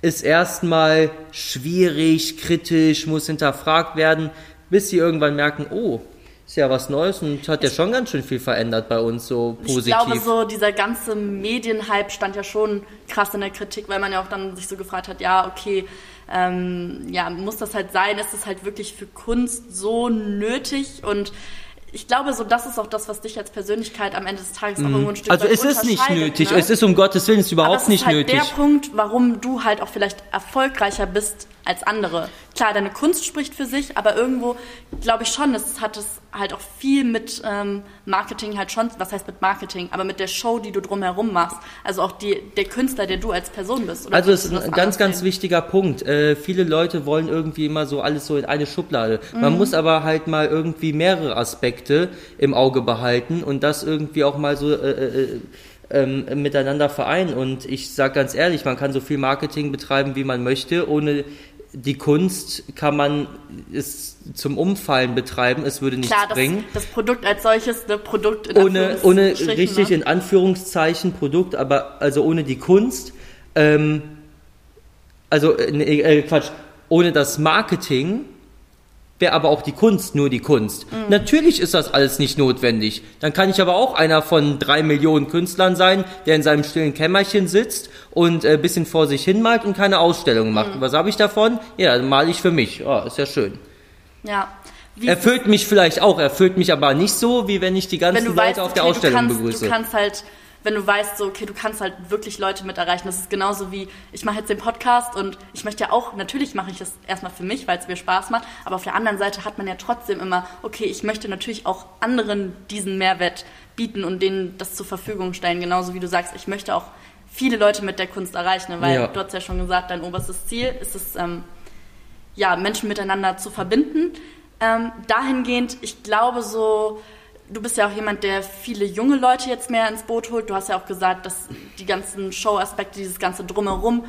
Speaker 2: ist erstmal schwierig, kritisch, muss hinterfragt werden, bis sie irgendwann merken, oh, ist ja was Neues und hat ja schon ganz schön viel verändert bei uns, so positiv. Ich
Speaker 1: glaube, so dieser ganze Medienhype stand ja schon krass in der Kritik, weil man ja auch dann sich so gefragt hat, ja, okay, ähm, ja, muss das halt sein? Ist es halt wirklich für Kunst so nötig? Und ich glaube, so das ist auch das, was dich als Persönlichkeit am Ende des Tages auch mhm. irgendwo ein Stück
Speaker 2: Also es ist nicht nötig, ne? es ist um Gottes Willen, es ist überhaupt Aber es nicht ist halt nötig.
Speaker 1: Der Punkt, warum du halt auch vielleicht erfolgreicher bist als andere. Klar, deine Kunst spricht für sich, aber irgendwo glaube ich schon, es hat es halt auch viel mit ähm, Marketing halt schon, was heißt mit Marketing, aber mit der Show, die du drumherum machst. Also auch die, der Künstler, der du als Person bist.
Speaker 2: also es ist ein ganz, ganz wichtiger Punkt. Äh, viele Leute wollen irgendwie immer so alles so in eine Schublade. Mhm. Man muss aber halt mal irgendwie mehrere Aspekte im Auge behalten und das irgendwie auch mal so äh, äh, äh ähm, miteinander vereinen. Und ich sage ganz ehrlich, man kann so viel Marketing betreiben, wie man möchte, ohne die Kunst kann man es zum Umfallen betreiben, es würde nichts
Speaker 1: Klar, das,
Speaker 2: bringen.
Speaker 1: Das Produkt als solches, ne Produkt
Speaker 2: in ohne, ohne richtig ne? in Anführungszeichen Produkt, aber also ohne die Kunst, ähm, also äh, äh, Quatsch, ohne das Marketing wäre aber auch die Kunst nur die Kunst. Mhm. Natürlich ist das alles nicht notwendig. Dann kann ich aber auch einer von drei Millionen Künstlern sein, der in seinem stillen Kämmerchen sitzt und äh, bisschen vor sich hin malt und keine Ausstellung macht. Mhm. Was habe ich davon? Ja, dann male ich für mich. Oh, ist ja schön.
Speaker 1: Ja,
Speaker 2: Wie erfüllt mich vielleicht auch, erfüllt mich aber nicht so, wie wenn ich die ganzen Leute weißt, auf der okay, Ausstellung
Speaker 1: kannst,
Speaker 2: begrüße.
Speaker 1: Du kannst halt wenn du weißt, so, okay, du kannst halt wirklich Leute mit erreichen. Das ist genauso wie, ich mache jetzt den Podcast und ich möchte ja auch, natürlich mache ich das erstmal für mich, weil es mir Spaß macht, aber auf der anderen Seite hat man ja trotzdem immer, okay, ich möchte natürlich auch anderen diesen Mehrwert bieten und denen das zur Verfügung stellen. Genauso wie du sagst, ich möchte auch viele Leute mit der Kunst erreichen, weil ja. du hast ja schon gesagt, dein oberstes Ziel ist es, ähm, ja, Menschen miteinander zu verbinden. Ähm, dahingehend, ich glaube so, du bist ja auch jemand, der viele junge Leute jetzt mehr ins Boot holt. Du hast ja auch gesagt, dass die ganzen Show-Aspekte, dieses ganze Drumherum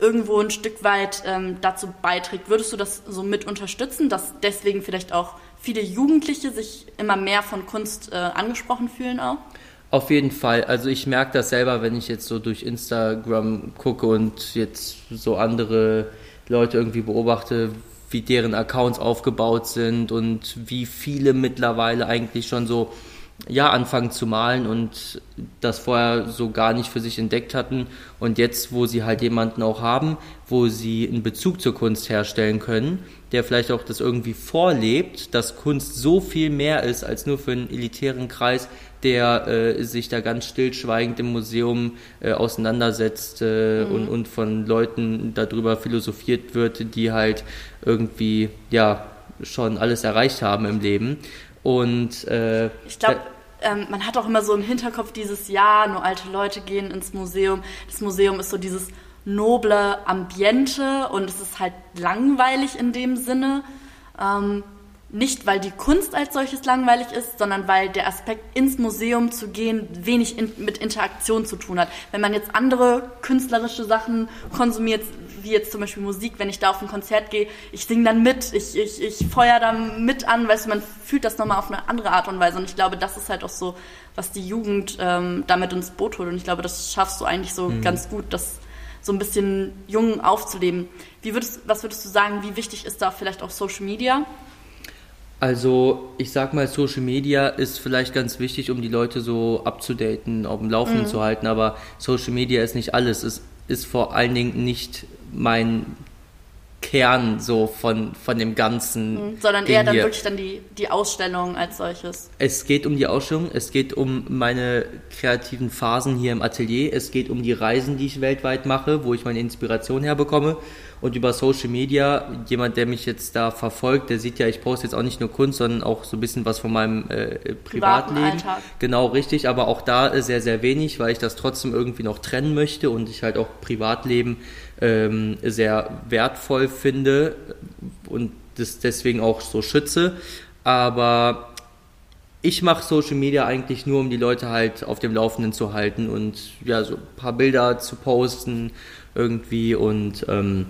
Speaker 1: irgendwo ein Stück weit ähm, dazu beiträgt. Würdest du das so mit unterstützen, dass deswegen vielleicht auch viele Jugendliche sich immer mehr von Kunst äh, angesprochen fühlen auch?
Speaker 2: Auf jeden Fall. Also ich merke das selber, wenn ich jetzt so durch Instagram gucke und jetzt so andere Leute irgendwie beobachte, wie deren Accounts aufgebaut sind und wie viele mittlerweile eigentlich schon so ja anfangen zu malen und das vorher so gar nicht für sich entdeckt hatten. Und jetzt, wo sie halt jemanden auch haben, wo sie einen Bezug zur Kunst herstellen können, der vielleicht auch das irgendwie vorlebt, dass Kunst so viel mehr ist als nur für einen elitären Kreis, der äh, sich da ganz stillschweigend im Museum äh, auseinandersetzt äh, mhm. und, und von Leuten darüber philosophiert wird, die halt irgendwie ja schon alles erreicht haben im Leben. Und
Speaker 1: äh, ich glaube, ähm, man hat auch immer so im Hinterkopf dieses Ja, nur alte Leute gehen ins Museum. Das Museum ist so dieses noble Ambiente und es ist halt langweilig in dem Sinne. Ähm, nicht, weil die Kunst als solches langweilig ist, sondern weil der Aspekt, ins Museum zu gehen, wenig in, mit Interaktion zu tun hat. Wenn man jetzt andere künstlerische Sachen konsumiert, wie jetzt zum Beispiel Musik, wenn ich da auf ein Konzert gehe, ich singe dann mit, ich, ich, ich feuer da mit an, weißt du, man fühlt das nochmal auf eine andere Art und Weise. Und ich glaube, das ist halt auch so, was die Jugend ähm, damit ins Boot holt. Und ich glaube, das schaffst du eigentlich so mhm. ganz gut, das so ein bisschen jung aufzuleben. Wie würdest, was würdest du sagen, wie wichtig ist da vielleicht auch Social Media?
Speaker 2: Also ich sag mal, Social Media ist vielleicht ganz wichtig, um die Leute so abzudaten, auf dem Laufenden mhm. zu halten, aber Social Media ist nicht alles. Es ist vor allen Dingen nicht mein Kern so von, von dem ganzen.
Speaker 1: Mhm, sondern eher dann hier. wirklich dann die, die Ausstellung als solches.
Speaker 2: Es geht um die Ausstellung, es geht um meine kreativen Phasen hier im Atelier, es geht um die Reisen, die ich weltweit mache, wo ich meine Inspiration herbekomme. Und über Social Media, jemand, der mich jetzt da verfolgt, der sieht ja, ich poste jetzt auch nicht nur Kunst, sondern auch so ein bisschen was von meinem äh, Privatleben. Genau, richtig, aber auch da sehr, sehr wenig, weil ich das trotzdem irgendwie noch trennen möchte und ich halt auch Privatleben ähm, sehr wertvoll finde und das deswegen auch so schütze. Aber ich mache Social Media eigentlich nur, um die Leute halt auf dem Laufenden zu halten und ja, so ein paar Bilder zu posten irgendwie und ähm,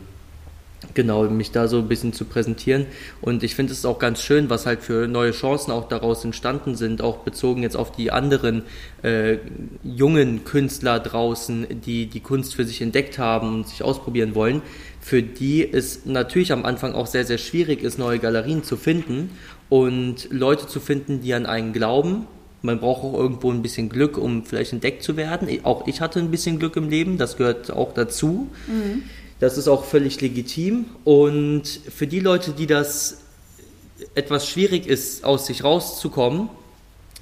Speaker 2: genau, mich da so ein bisschen zu präsentieren. Und ich finde es auch ganz schön, was halt für neue Chancen auch daraus entstanden sind, auch bezogen jetzt auf die anderen äh, jungen Künstler draußen, die die Kunst für sich entdeckt haben und sich ausprobieren wollen, für die es natürlich am Anfang auch sehr, sehr schwierig ist, neue Galerien zu finden und Leute zu finden, die an einen glauben. Man braucht auch irgendwo ein bisschen Glück, um vielleicht entdeckt zu werden. Auch ich hatte ein bisschen Glück im Leben, das gehört auch dazu. Mhm das ist auch völlig legitim. Und für die Leute, die das etwas schwierig ist, aus sich rauszukommen,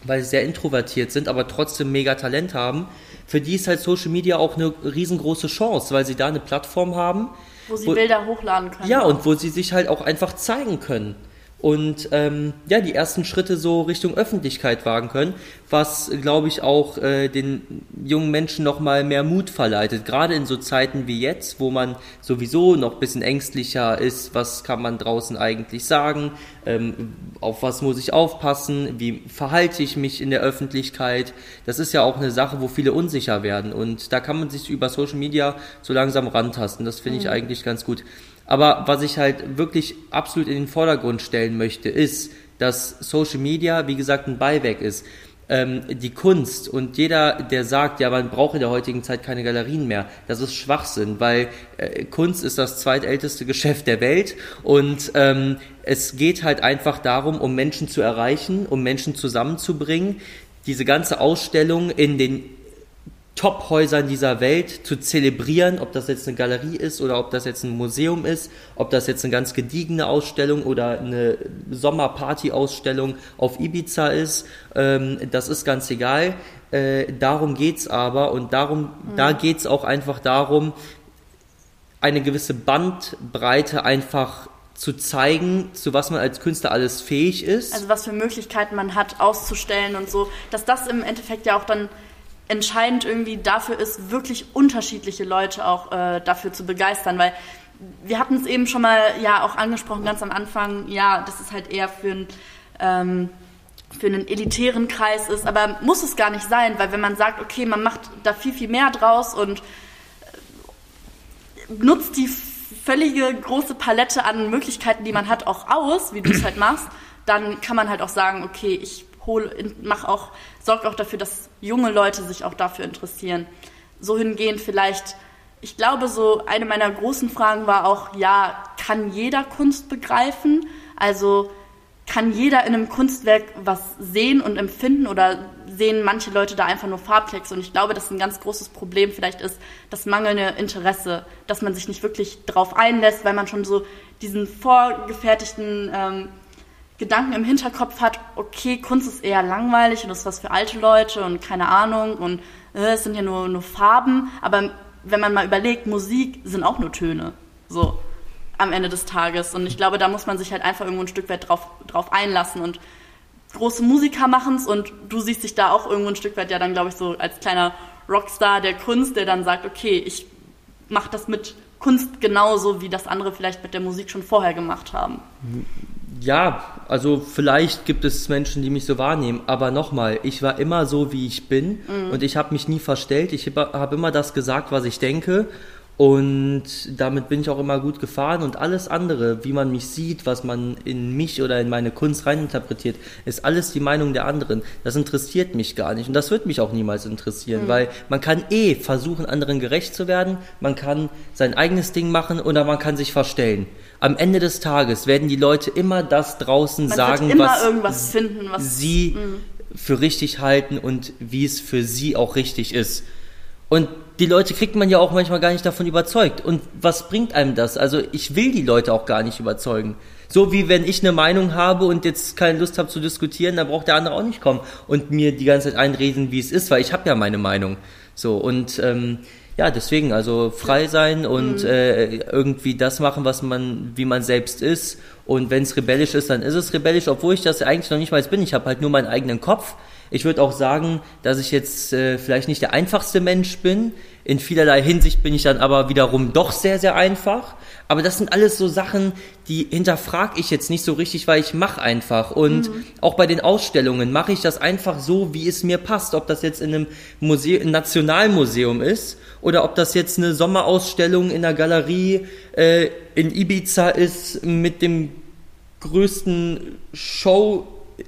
Speaker 2: weil sie sehr introvertiert sind, aber trotzdem mega Talent haben, für die ist halt Social Media auch eine riesengroße Chance, weil sie da eine Plattform haben.
Speaker 1: Wo sie wo, Bilder hochladen können.
Speaker 2: Ja, und wo sie sich halt auch einfach zeigen können und ähm, ja, die ersten Schritte so Richtung Öffentlichkeit wagen können, was, glaube ich, auch äh, den jungen Menschen nochmal mehr Mut verleitet. Gerade in so Zeiten wie jetzt, wo man sowieso noch bisschen ängstlicher ist, was kann man draußen eigentlich sagen, ähm, auf was muss ich aufpassen, wie verhalte ich mich in der Öffentlichkeit. Das ist ja auch eine Sache, wo viele unsicher werden und da kann man sich über Social Media so langsam rantasten. Das finde ich mhm. eigentlich ganz gut. Aber was ich halt wirklich absolut in den Vordergrund stellen möchte, ist, dass Social Media, wie gesagt, ein Beiwerk ist. Ähm, die Kunst und jeder, der sagt, ja, man braucht in der heutigen Zeit keine Galerien mehr, das ist Schwachsinn, weil äh, Kunst ist das zweitälteste Geschäft der Welt und ähm, es geht halt einfach darum, um Menschen zu erreichen, um Menschen zusammenzubringen. Diese ganze Ausstellung in den Top-Häusern dieser Welt zu zelebrieren, ob das jetzt eine Galerie ist oder ob das jetzt ein Museum ist, ob das jetzt eine ganz gediegene Ausstellung oder eine Sommerparty-Ausstellung auf Ibiza ist, ähm, das ist ganz egal. Äh, darum geht's aber und darum, mhm. da geht's auch einfach darum, eine gewisse Bandbreite einfach zu zeigen, zu was man als Künstler alles fähig ist.
Speaker 1: Also was für Möglichkeiten man hat, auszustellen und so, dass das im Endeffekt ja auch dann entscheidend irgendwie dafür ist, wirklich unterschiedliche Leute auch äh, dafür zu begeistern, weil wir hatten es eben schon mal ja auch angesprochen ganz am Anfang, ja, das ist halt eher für ein ähm, für einen elitären Kreis ist, aber muss es gar nicht sein, weil wenn man sagt, okay, man macht da viel, viel mehr draus und äh, nutzt die völlige große Palette an Möglichkeiten, die man hat, auch aus, wie du es halt machst, dann kann man halt auch sagen, okay, ich hole, mach auch, sorgt auch dafür, dass junge Leute sich auch dafür interessieren. So hingehend vielleicht, ich glaube, so eine meiner großen Fragen war auch, ja, kann jeder Kunst begreifen? Also kann jeder in einem Kunstwerk was sehen und empfinden oder sehen manche Leute da einfach nur Farbklecks? Und ich glaube, dass ein ganz großes Problem vielleicht ist das mangelnde Interesse, dass man sich nicht wirklich drauf einlässt, weil man schon so diesen vorgefertigten ähm, Gedanken im Hinterkopf hat, okay, Kunst ist eher langweilig und ist was für alte Leute und keine Ahnung und äh, es sind ja nur, nur Farben, aber wenn man mal überlegt, Musik sind auch nur Töne. So am Ende des Tages. Und ich glaube, da muss man sich halt einfach irgendwo ein Stück weit drauf, drauf einlassen. Und große Musiker machen es und du siehst dich da auch irgendwo ein Stück weit ja dann, glaube ich, so als kleiner Rockstar der Kunst, der dann sagt, okay, ich mache das mit Kunst genauso, wie das andere vielleicht mit der Musik schon vorher gemacht haben.
Speaker 2: Ja, also vielleicht gibt es Menschen, die mich so wahrnehmen, aber nochmal, ich war immer so, wie ich bin mhm. und ich habe mich nie verstellt. Ich habe immer das gesagt, was ich denke und damit bin ich auch immer gut gefahren und alles andere, wie man mich sieht, was man in mich oder in meine Kunst reininterpretiert, ist alles die Meinung der anderen. Das interessiert mich gar nicht und das wird mich auch niemals interessieren, mhm. weil man kann eh versuchen, anderen gerecht zu werden, man kann sein eigenes Ding machen oder man kann sich verstellen. Am Ende des Tages werden die Leute immer das draußen man sagen,
Speaker 1: was, finden,
Speaker 2: was sie mhm. für richtig halten und wie es für sie auch richtig ist. Und die Leute kriegt man ja auch manchmal gar nicht davon überzeugt. Und was bringt einem das? Also ich will die Leute auch gar nicht überzeugen. So wie wenn ich eine Meinung habe und jetzt keine Lust habe zu diskutieren, dann braucht der andere auch nicht kommen und mir die ganze Zeit einreden, wie es ist, weil ich habe ja meine Meinung. So und ähm, ja, deswegen, also frei sein und mhm. äh, irgendwie das machen, was man, wie man selbst ist. Und wenn es rebellisch ist, dann ist es rebellisch, obwohl ich das eigentlich noch nicht mal bin. Ich habe halt nur meinen eigenen Kopf ich würde auch sagen, dass ich jetzt äh, vielleicht nicht der einfachste Mensch bin. In vielerlei Hinsicht bin ich dann aber wiederum doch sehr, sehr einfach. Aber das sind alles so Sachen, die hinterfrage ich jetzt nicht so richtig, weil ich mache einfach. Und mhm. auch bei den Ausstellungen mache ich das einfach so, wie es mir passt. Ob das jetzt in einem Museum, Nationalmuseum ist oder ob das jetzt eine Sommerausstellung in der Galerie äh, in Ibiza ist mit dem größten Show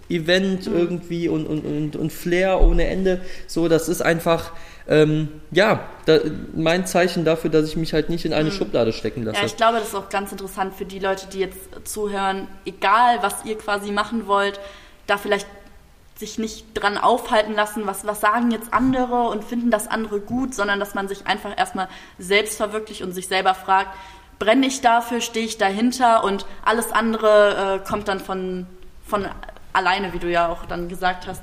Speaker 2: Event mhm. irgendwie und, und, und, und Flair ohne Ende. So, das ist einfach, ähm, ja, da, mein Zeichen dafür, dass ich mich halt nicht in eine mhm. Schublade stecken lasse.
Speaker 1: Ja, ich glaube, das ist auch ganz interessant für die Leute, die jetzt zuhören, egal was ihr quasi machen wollt, da vielleicht sich nicht dran aufhalten lassen, was, was sagen jetzt andere und finden das andere gut, sondern dass man sich einfach erstmal selbst verwirklicht und sich selber fragt, brenne ich dafür, stehe ich dahinter und alles andere äh, kommt dann von, von alleine, wie du ja auch dann gesagt hast.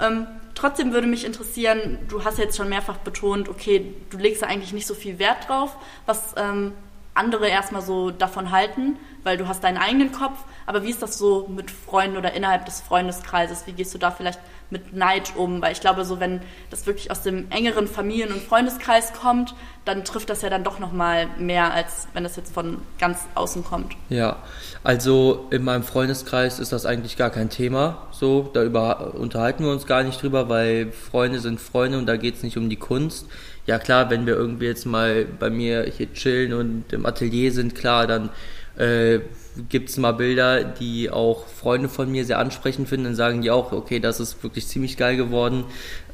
Speaker 1: Ähm, trotzdem würde mich interessieren, du hast jetzt schon mehrfach betont, okay, du legst da eigentlich nicht so viel Wert drauf, was ähm, andere erstmal so davon halten, weil du hast deinen eigenen Kopf. Aber wie ist das so mit Freunden oder innerhalb des Freundeskreises? Wie gehst du da vielleicht mit Neid um? Weil ich glaube, so wenn das wirklich aus dem engeren Familien- und Freundeskreis kommt, dann trifft das ja dann doch noch mal mehr, als wenn das jetzt von ganz außen kommt.
Speaker 2: Ja, also in meinem Freundeskreis ist das eigentlich gar kein Thema. So, da unterhalten wir uns gar nicht drüber, weil Freunde sind Freunde und da geht es nicht um die Kunst ja klar, wenn wir irgendwie jetzt mal bei mir hier chillen und im Atelier sind, klar, dann äh, gibt es mal Bilder, die auch Freunde von mir sehr ansprechend finden, dann sagen die auch, okay, das ist wirklich ziemlich geil geworden.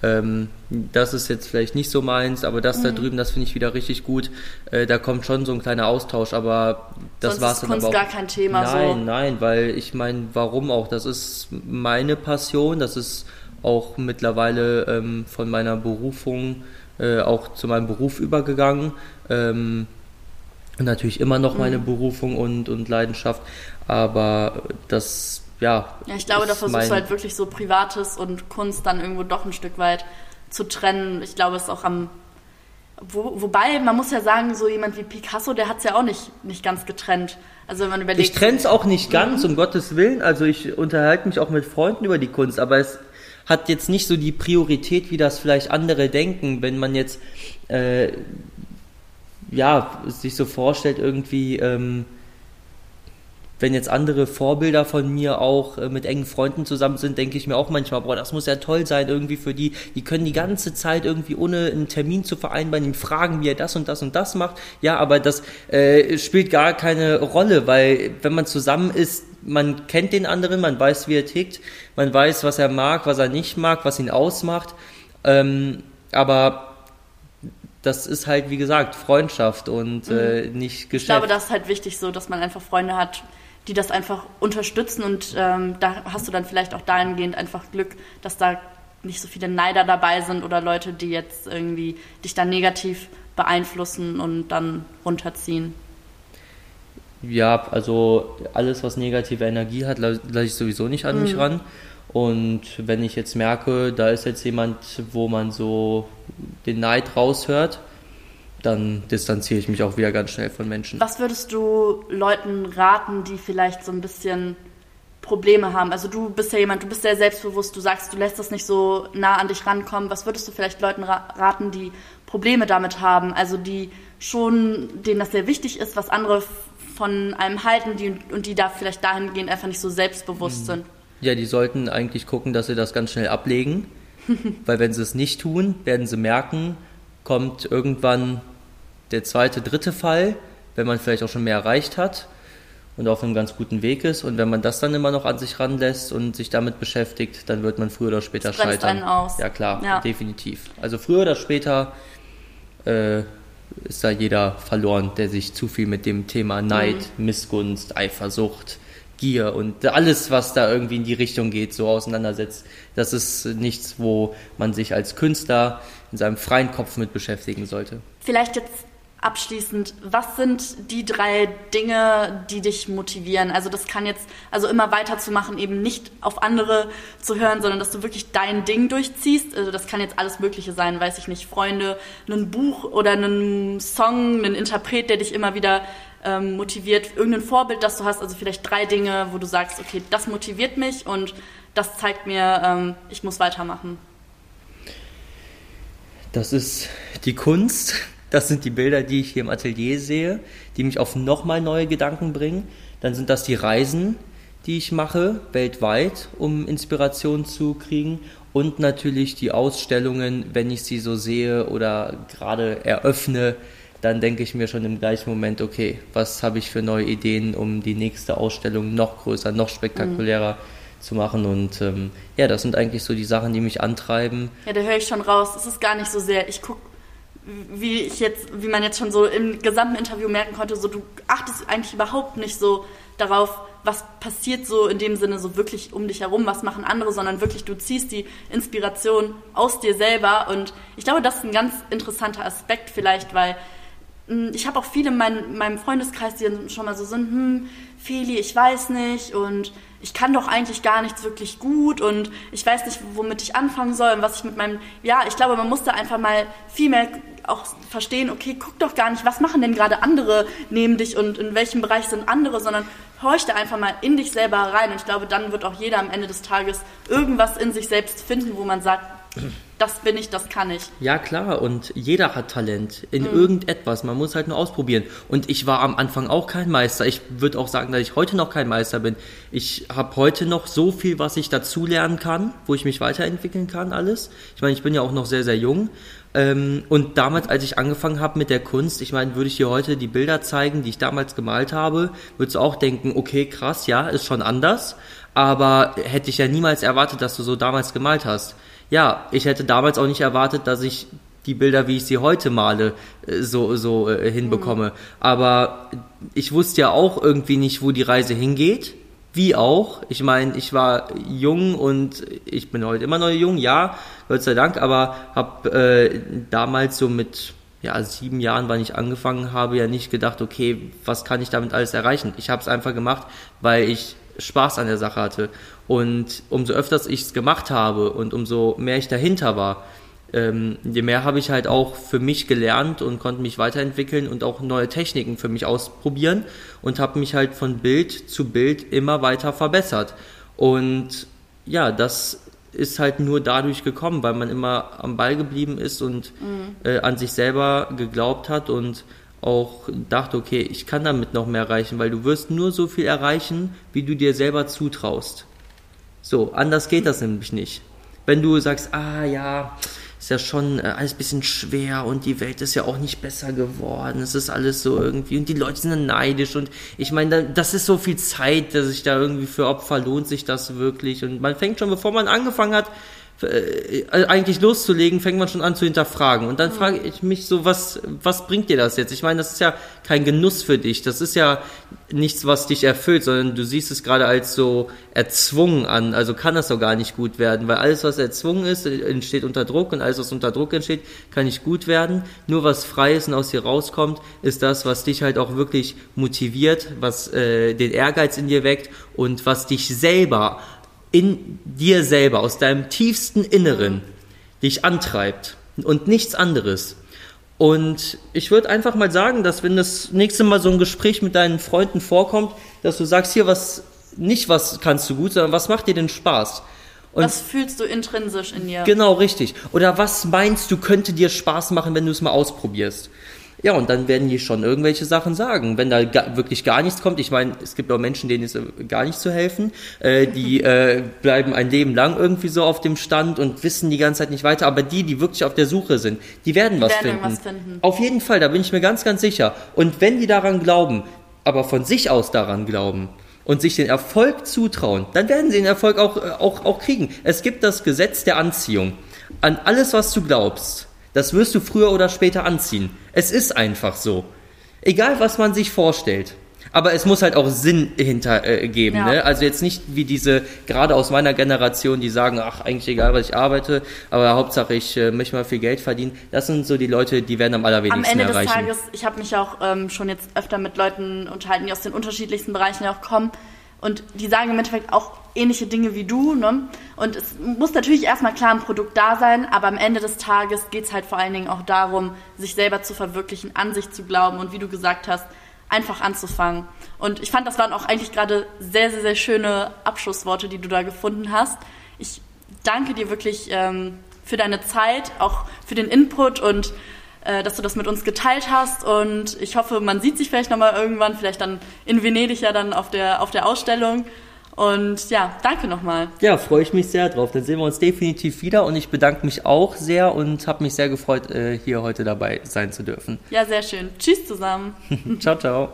Speaker 2: Ähm, das ist jetzt vielleicht nicht so meins, aber das mhm. da drüben, das finde ich wieder richtig gut. Äh, da kommt schon so ein kleiner Austausch, aber das war es dann
Speaker 1: aber
Speaker 2: auch.
Speaker 1: gar kein Thema
Speaker 2: nein,
Speaker 1: so.
Speaker 2: Nein, weil ich meine, warum auch? Das ist meine Passion, das ist auch mittlerweile ähm, von meiner Berufung äh, auch zu meinem Beruf übergegangen. Ähm, natürlich immer noch meine mhm. Berufung und, und Leidenschaft, aber das, ja.
Speaker 1: Ja, ich glaube, da versuchst du halt wirklich so Privates und Kunst dann irgendwo doch ein Stück weit zu trennen. Ich glaube, es ist auch am wo, wobei, man muss ja sagen, so jemand wie Picasso, der hat es ja auch nicht, nicht ganz getrennt. Also wenn man überlegt.
Speaker 2: Ich trenne es auch nicht ganz, mhm. um Gottes Willen. Also ich unterhalte mich auch mit Freunden über die Kunst, aber es hat jetzt nicht so die Priorität, wie das vielleicht andere denken, wenn man jetzt äh, ja sich so vorstellt, irgendwie. Ähm, wenn jetzt andere Vorbilder von mir auch äh, mit engen Freunden zusammen sind, denke ich mir auch manchmal, boah, das muss ja toll sein irgendwie für die. Die können die ganze Zeit irgendwie ohne einen Termin zu vereinbaren, ihn fragen, wie er das und das und das macht. Ja, aber das äh, spielt gar keine Rolle, weil wenn man zusammen ist, man kennt den anderen, man weiß, wie er tickt, man weiß, was er mag, was er nicht mag, was ihn ausmacht. Ähm, aber das ist halt, wie gesagt, Freundschaft und äh, mhm. nicht Geschäft. Ich
Speaker 1: glaube, das ist halt wichtig so, dass man einfach Freunde hat, die das einfach unterstützen und ähm, da hast du dann vielleicht auch dahingehend einfach Glück, dass da nicht so viele Neider dabei sind oder Leute, die jetzt irgendwie dich dann negativ beeinflussen und dann runterziehen.
Speaker 2: Ja, also alles, was negative Energie hat, lasse ich sowieso nicht an mhm. mich ran. Und wenn ich jetzt merke, da ist jetzt jemand, wo man so den Neid raushört, dann distanziere ich mich auch wieder ganz schnell von Menschen.
Speaker 1: Was würdest du Leuten raten, die vielleicht so ein bisschen Probleme haben? Also du bist ja jemand, du bist sehr selbstbewusst, du sagst, du lässt das nicht so nah an dich rankommen. Was würdest du vielleicht Leuten raten, die Probleme damit haben? Also die schon, denen das sehr wichtig ist, was andere von einem halten die, und die da vielleicht dahingehend einfach nicht so selbstbewusst mhm. sind?
Speaker 2: Ja, die sollten eigentlich gucken, dass sie das ganz schnell ablegen. weil wenn sie es nicht tun, werden sie merken, kommt irgendwann der zweite, dritte Fall, wenn man vielleicht auch schon mehr erreicht hat und auf einem ganz guten Weg ist. Und wenn man das dann immer noch an sich ranlässt und sich damit beschäftigt, dann wird man früher oder später das scheitern. Einen aus. Ja klar, ja. definitiv. Also früher oder später äh, ist da jeder verloren, der sich zu viel mit dem Thema Neid, mhm. Missgunst, Eifersucht, Gier und alles, was da irgendwie in die Richtung geht, so auseinandersetzt. Das ist nichts, wo man sich als Künstler in seinem freien Kopf mit beschäftigen sollte.
Speaker 1: Vielleicht jetzt abschließend, was sind die drei Dinge, die dich motivieren? Also das kann jetzt, also immer weiterzumachen, eben nicht auf andere zu hören, sondern dass du wirklich dein Ding durchziehst. Also das kann jetzt alles Mögliche sein, weiß ich nicht, Freunde, ein Buch oder einen Song, einen Interpret, der dich immer wieder ähm, motiviert, irgendein Vorbild, das du hast, also vielleicht drei Dinge, wo du sagst, okay, das motiviert mich und das zeigt mir, ähm, ich muss weitermachen.
Speaker 2: Das ist die Kunst. Das sind die Bilder, die ich hier im Atelier sehe, die mich auf nochmal neue Gedanken bringen. Dann sind das die Reisen, die ich mache, weltweit, um Inspiration zu kriegen. Und natürlich die Ausstellungen, wenn ich sie so sehe oder gerade eröffne, dann denke ich mir schon im gleichen Moment, okay, was habe ich für neue Ideen, um die nächste Ausstellung noch größer, noch spektakulärer mhm. zu machen. Und ähm, ja, das sind eigentlich so die Sachen, die mich antreiben.
Speaker 1: Ja, da höre ich schon raus. Es ist gar nicht so sehr, ich gucke wie ich jetzt, wie man jetzt schon so im gesamten Interview merken konnte, so du achtest eigentlich überhaupt nicht so darauf, was passiert so in dem Sinne so wirklich um dich herum, was machen andere, sondern wirklich du ziehst die Inspiration aus dir selber. Und ich glaube, das ist ein ganz interessanter Aspekt vielleicht, weil hm, ich habe auch viele in mein, meinem Freundeskreis, die schon mal so sind, hm, Feli, ich weiß nicht und ich kann doch eigentlich gar nichts wirklich gut und ich weiß nicht, womit ich anfangen soll und was ich mit meinem, ja, ich glaube, man muss da einfach mal viel mehr auch verstehen, okay, guck doch gar nicht, was machen denn gerade andere neben dich und in welchem Bereich sind andere, sondern horch da einfach mal in dich selber rein und ich glaube, dann wird auch jeder am Ende des Tages irgendwas in sich selbst finden, wo man sagt, das bin ich, das kann ich.
Speaker 2: Ja, klar, und jeder hat Talent in mhm. irgendetwas. Man muss halt nur ausprobieren. Und ich war am Anfang auch kein Meister. Ich würde auch sagen, dass ich heute noch kein Meister bin. Ich habe heute noch so viel, was ich dazulernen kann, wo ich mich weiterentwickeln kann, alles. Ich meine, ich bin ja auch noch sehr, sehr jung. Ähm, und damals, als ich angefangen habe mit der Kunst, ich meine, würde ich dir heute die Bilder zeigen, die ich damals gemalt habe, würdest du auch denken, okay, krass, ja, ist schon anders. Aber hätte ich ja niemals erwartet, dass du so damals gemalt hast ja, ich hätte damals auch nicht erwartet, dass ich die Bilder, wie ich sie heute male, äh, so, so äh, hinbekomme. Mhm. Aber ich wusste ja auch irgendwie nicht, wo die Reise hingeht, wie auch. Ich meine, ich war jung und ich bin heute immer noch jung, ja, Gott sei Dank, aber habe äh, damals so mit ja, sieben Jahren, wann ich angefangen habe, ja nicht gedacht, okay, was kann ich damit alles erreichen? Ich habe es einfach gemacht, weil ich Spaß an der Sache hatte. Und umso öfters ich es gemacht habe und umso mehr ich dahinter war, ähm, je mehr habe ich halt auch für mich gelernt und konnte mich weiterentwickeln und auch neue Techniken für mich ausprobieren und habe mich halt von Bild zu Bild immer weiter verbessert. Und ja, das ist halt nur dadurch gekommen, weil man immer am Ball geblieben ist und mhm. äh, an sich selber geglaubt hat und auch dachte, okay, ich kann damit noch mehr erreichen, weil du wirst nur so viel erreichen, wie du dir selber zutraust. So, anders geht das nämlich nicht. Wenn du sagst, ah ja, ist ja schon äh, alles bisschen schwer und die Welt ist ja auch nicht besser geworden. Es ist alles so irgendwie und die Leute sind dann neidisch und ich meine, das ist so viel Zeit, dass sich da irgendwie für Opfer lohnt sich das wirklich und man fängt schon, bevor man angefangen hat, eigentlich loszulegen, fängt man schon an zu hinterfragen. Und dann frage ich mich so, was, was bringt dir das jetzt? Ich meine, das ist ja kein Genuss für dich. Das ist ja nichts, was dich erfüllt, sondern du siehst es gerade als so erzwungen an. Also kann das doch gar nicht gut werden, weil alles, was erzwungen ist, entsteht unter Druck und alles, was unter Druck entsteht, kann nicht gut werden. Nur was frei ist und aus dir rauskommt, ist das, was dich halt auch wirklich motiviert, was äh, den Ehrgeiz in dir weckt und was dich selber in dir selber, aus deinem tiefsten Inneren, dich antreibt und nichts anderes. Und ich würde einfach mal sagen, dass wenn das nächste Mal so ein Gespräch mit deinen Freunden vorkommt, dass du sagst, hier was, nicht was kannst du gut, sondern was macht dir denn Spaß?
Speaker 1: Und was fühlst du intrinsisch in dir?
Speaker 2: Genau, richtig. Oder was meinst du, könnte dir Spaß machen, wenn du es mal ausprobierst? Ja, und dann werden die schon irgendwelche Sachen sagen. Wenn da ga, wirklich gar nichts kommt, ich meine, es gibt auch Menschen, denen ist gar nicht zu helfen, äh, die äh, bleiben ein Leben lang irgendwie so auf dem Stand und wissen die ganze Zeit nicht weiter, aber die, die wirklich auf der Suche sind, die werden, die was, werden finden. was finden. Auf jeden Fall, da bin ich mir ganz, ganz sicher. Und wenn die daran glauben, aber von sich aus daran glauben, und sich den Erfolg zutrauen, dann werden sie den Erfolg auch, äh, auch, auch kriegen. Es gibt das Gesetz der Anziehung. An alles, was du glaubst, das wirst du früher oder später anziehen. Es ist einfach so. Egal, was man sich vorstellt. Aber es muss halt auch Sinn hinter äh, geben. Ja. Ne? Also jetzt nicht wie diese, gerade aus meiner Generation, die sagen, ach, eigentlich egal, was ich arbeite, aber Hauptsache ich äh, möchte mal viel Geld verdienen. Das sind so die Leute, die werden am allerwenigsten erreichen. Am Ende erreichen.
Speaker 1: des Tages, ich habe mich auch ähm, schon jetzt öfter mit Leuten unterhalten, die aus den unterschiedlichsten Bereichen auch kommen. Und die sagen im Endeffekt auch ähnliche Dinge wie du. Ne? Und es muss natürlich erstmal klar ein Produkt da sein, aber am Ende des Tages geht es halt vor allen Dingen auch darum, sich selber zu verwirklichen, an sich zu glauben und wie du gesagt hast, einfach anzufangen. Und ich fand, das waren auch eigentlich gerade sehr, sehr, sehr schöne Abschlussworte, die du da gefunden hast. Ich danke dir wirklich ähm, für deine Zeit, auch für den Input und äh, dass du das mit uns geteilt hast. Und ich hoffe, man sieht sich vielleicht nochmal irgendwann, vielleicht dann in Venedig ja dann auf der, auf der Ausstellung. Und ja, danke nochmal.
Speaker 2: Ja, freue ich mich sehr drauf. Dann sehen wir uns definitiv wieder und ich bedanke mich auch sehr und habe mich sehr gefreut, äh, hier heute dabei sein zu dürfen.
Speaker 1: Ja, sehr schön. Tschüss zusammen.
Speaker 2: ciao, ciao.